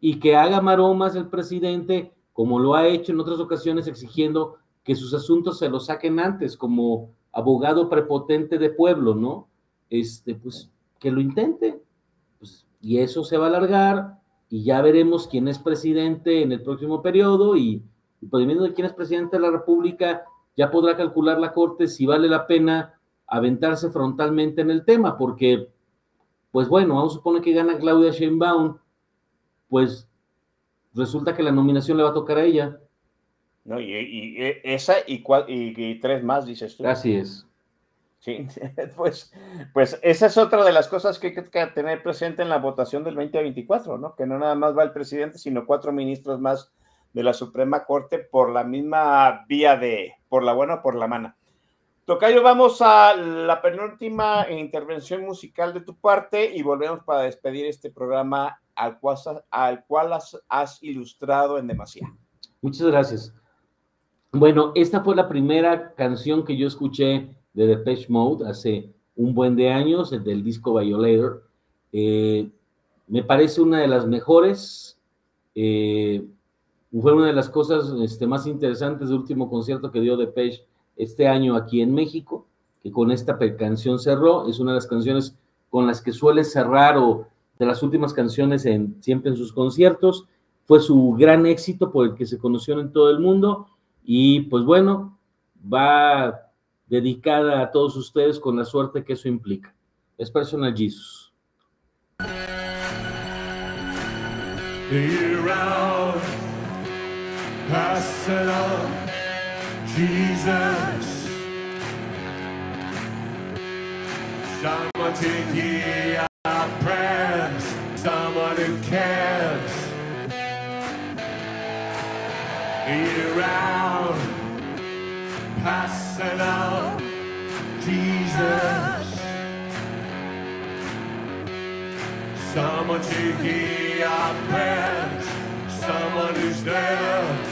Y que haga maromas el presidente, como lo ha hecho en otras ocasiones, exigiendo que sus asuntos se los saquen antes, como abogado prepotente de pueblo, ¿no? Este, pues que lo intente. Pues, y eso se va a alargar y ya veremos quién es presidente en el próximo periodo y, y dependiendo de quién es presidente de la República, ya podrá calcular la Corte si vale la pena aventarse frontalmente en el tema, porque, pues bueno, vamos a suponer que gana Claudia Sheinbaum, pues resulta que la nominación le va a tocar a ella. No, y, esa y, y, tres más, dices tú. Así es. Sí, [LAUGHS] pues, pues esa es otra de las cosas que hay que tener presente en la votación del 2024, ¿no? Que no nada más va el presidente, sino cuatro ministros más de la Suprema Corte por la misma vía de, por la buena o por la mala. Tocayo, vamos a la penúltima intervención musical de tu parte y volvemos para despedir este programa al cual, al cual has, has ilustrado en demasía. Muchas gracias. Bueno, esta fue la primera canción que yo escuché de Depeche Mode hace un buen de años, el del disco Violator. Eh, me parece una de las mejores. Eh, fue una de las cosas este, más interesantes del último concierto que dio Depeche este año aquí en México, que con esta canción cerró. Es una de las canciones con las que suele cerrar o de las últimas canciones en, siempre en sus conciertos. Fue su gran éxito por el que se conoció en todo el mundo. Y pues bueno, va dedicada a todos ustedes con la suerte que eso implica. Es Personal Jesus. Jesus. Someone to hear our prayers, someone who cares. Around, passing on, Jesus. Someone to hear our prayers, someone who's there.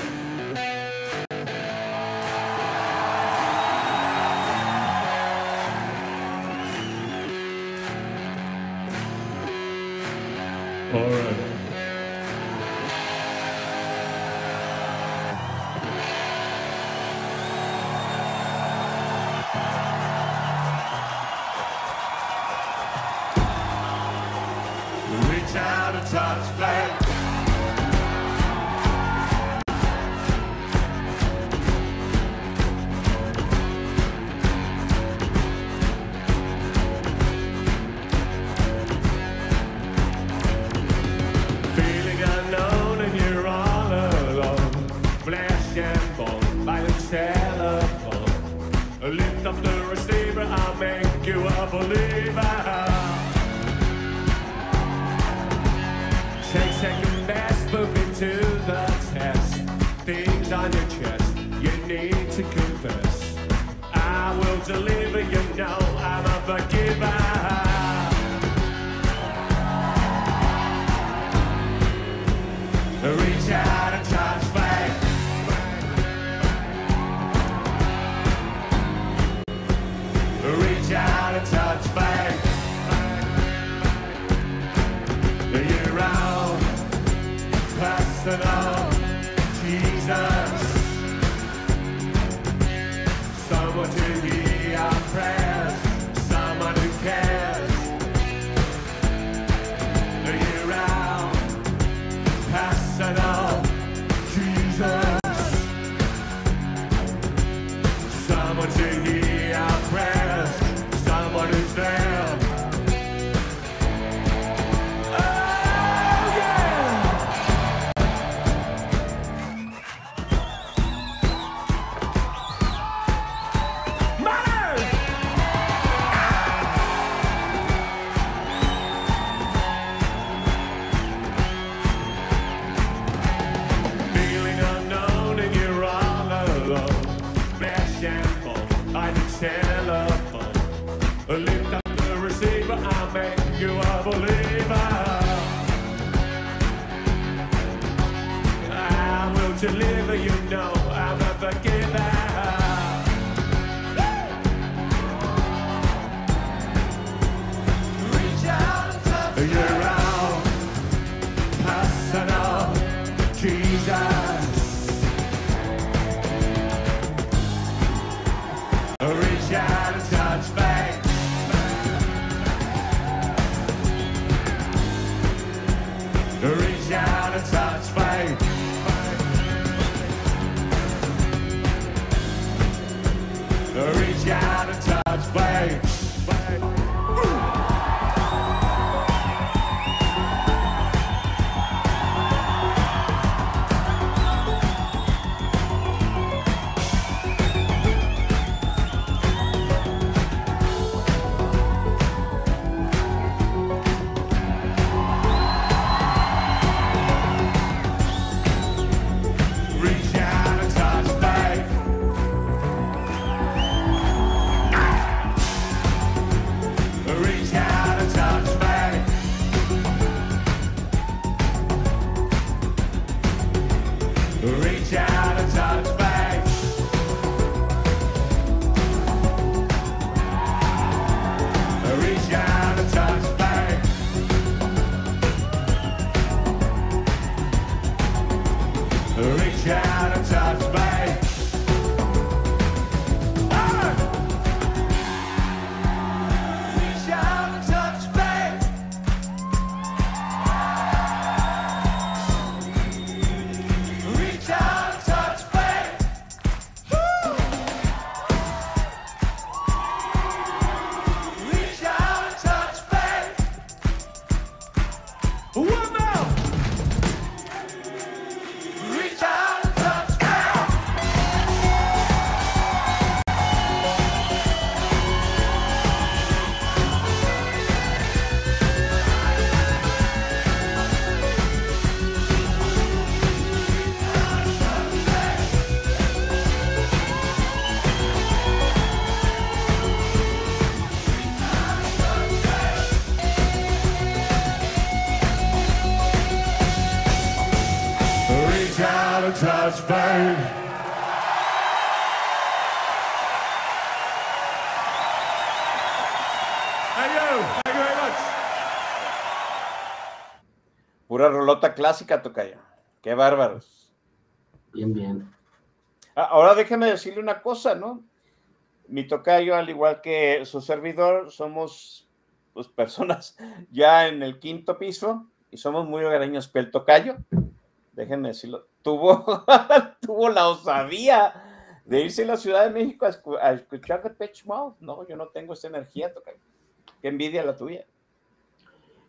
desire. And touch faith. Thank you. Thank you very much. Pura rolota clásica, Tocayo. Qué bárbaros. Bien, bien. Ah, Ahora déjeme decirle una cosa, ¿no? Mi tocayo, al igual que su servidor, somos pues, [LAUGHS] personas ya en el quinto piso y somos muy hogareños. Pero el tocayo, déjenme decirlo, tuvo, [LAUGHS] tuvo la osadía de irse a la Ciudad de México a, escu- a escuchar The Pitch Mouth. No, yo no tengo esa energía, tocayo. Qué envidia la tuya.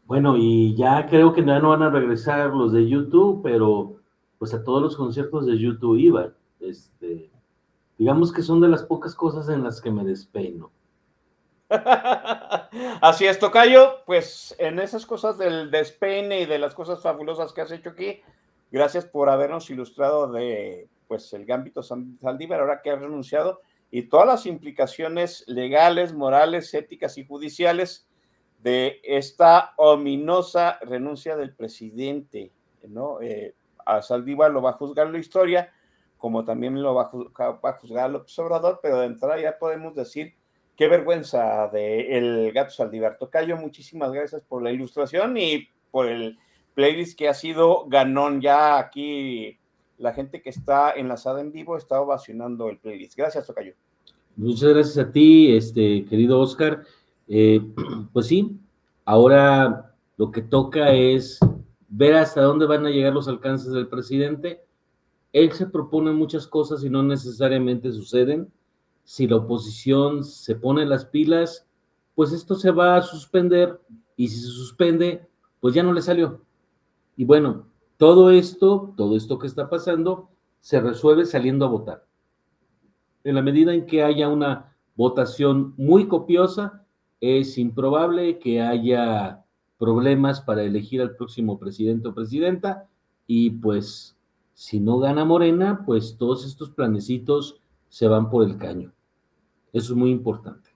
Bueno, y ya creo que ya no van a regresar los de YouTube, pero pues a todos los conciertos de YouTube iban. Este, digamos que son de las pocas cosas en las que me despeino. [LAUGHS] Así es, Tocayo. Pues en esas cosas del despeine y de las cosas fabulosas que has hecho aquí, gracias por habernos ilustrado de pues el Gambito Saldívar, ahora que has renunciado, y todas las implicaciones legales, morales, éticas y judiciales de esta ominosa renuncia del presidente, ¿no? Eh, a Saldívar lo va a juzgar la historia, como también lo va a juzgar, va a juzgar López Obrador, pero de entrada ya podemos decir qué vergüenza de el gato Saldívar. Tocayo, muchísimas gracias por la ilustración y por el playlist que ha sido ganón. Ya aquí la gente que está enlazada en vivo está ovacionando el playlist. Gracias, Tocayo. Muchas gracias a ti, este querido Oscar. Eh, [CLEARS THROAT] pues sí, ahora lo que toca es ver hasta dónde van a llegar los alcances del presidente. Él se propone muchas cosas y no necesariamente suceden. Si la oposición se pone las pilas, pues esto se va a suspender y si se suspende, pues ya no le salió. Y bueno, todo esto, todo esto que está pasando, se resuelve saliendo a votar. En la medida en que haya una votación muy copiosa, es improbable que haya problemas para elegir al próximo presidente o presidenta y pues si no gana Morena, pues todos estos planecitos se van por el caño. Eso es muy importante.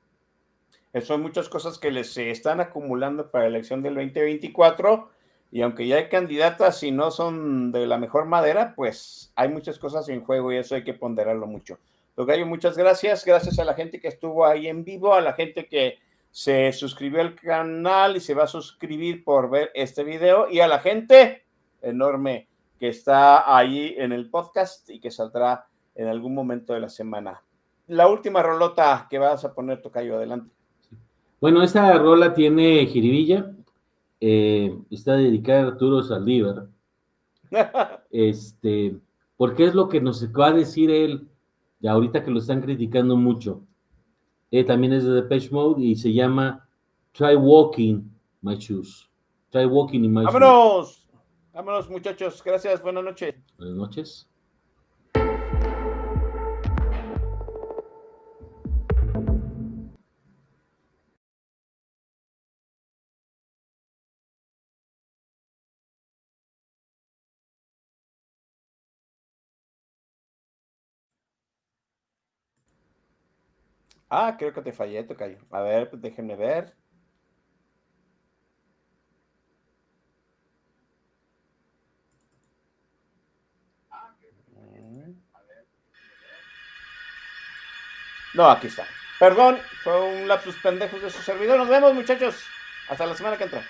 Son muchas cosas que les están acumulando para la elección del 2024 y aunque ya hay candidatas y no son de la mejor madera, pues hay muchas cosas en juego y eso hay que ponderarlo mucho. Tocayo, muchas gracias. Gracias a la gente que estuvo ahí en vivo, a la gente que se suscribió al canal y se va a suscribir por ver este video y a la gente enorme que está ahí en el podcast y que saldrá en algún momento de la semana. La última rolota que vas a poner, Tocayo, adelante. Bueno, esta rola tiene jiribilla, eh, está dedicada a Arturo Saldívar, este, porque es lo que nos va a decir él, ya ahorita que lo están criticando mucho. Eh, también es de Depeche Mode y se llama Try Walking My Shoes. Try Walking in My Shoes. ¡Vámonos! Vámonos, muchachos. Gracias. Buenas noches. Buenas noches. Ah, creo que te fallé, Tocayo. A ver, pues déjenme ver. No, aquí está. Perdón, fue un lapsus pendejos de su servidor. Nos vemos, muchachos. Hasta la semana que entra.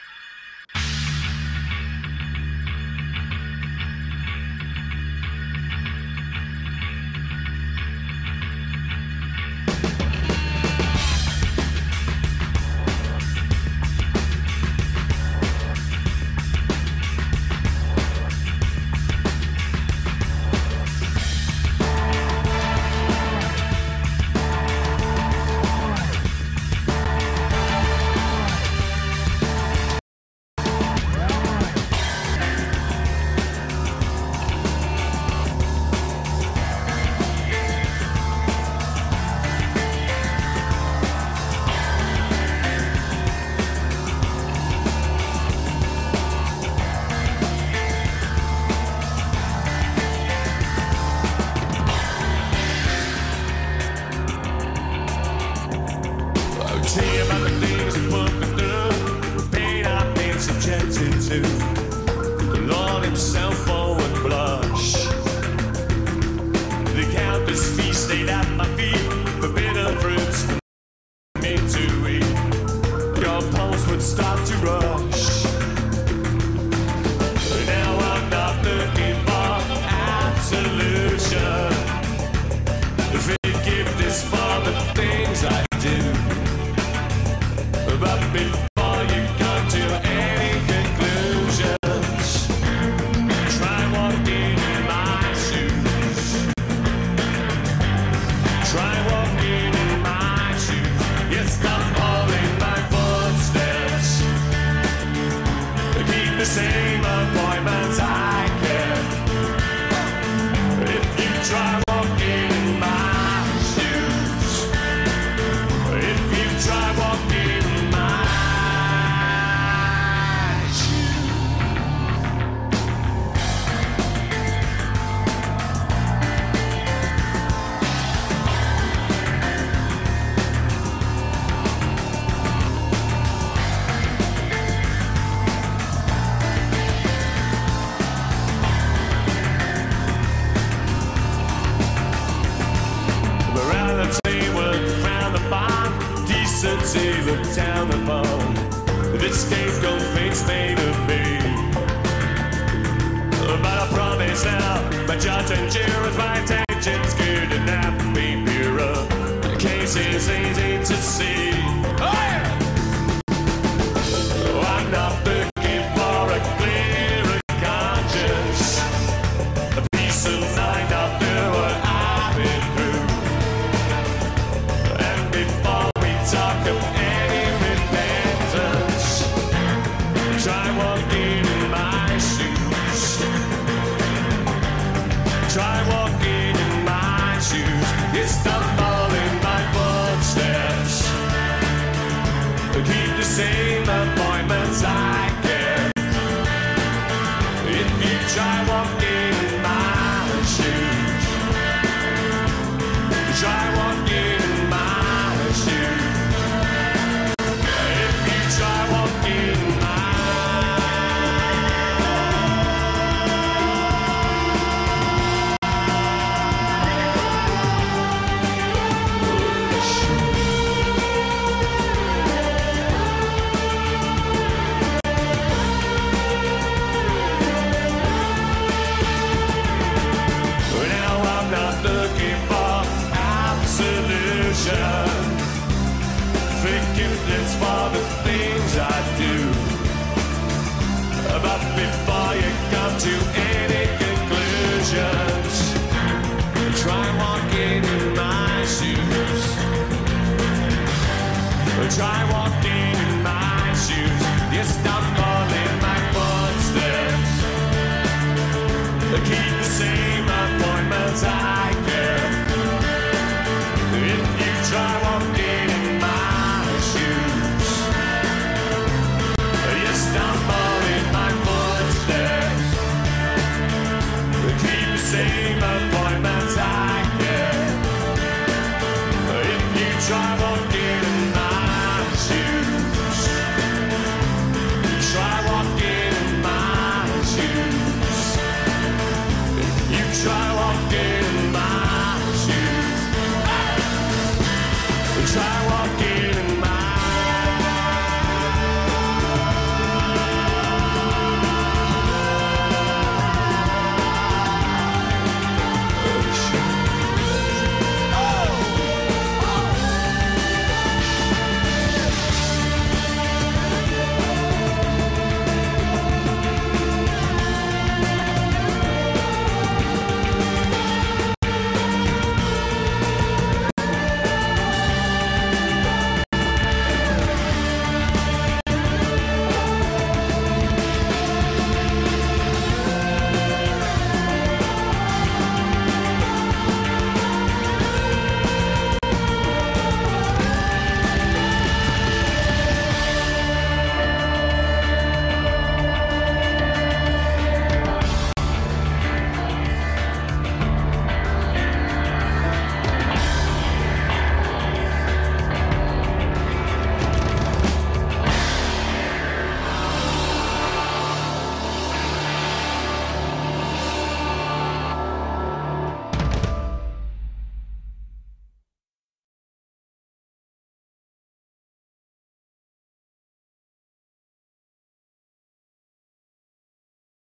same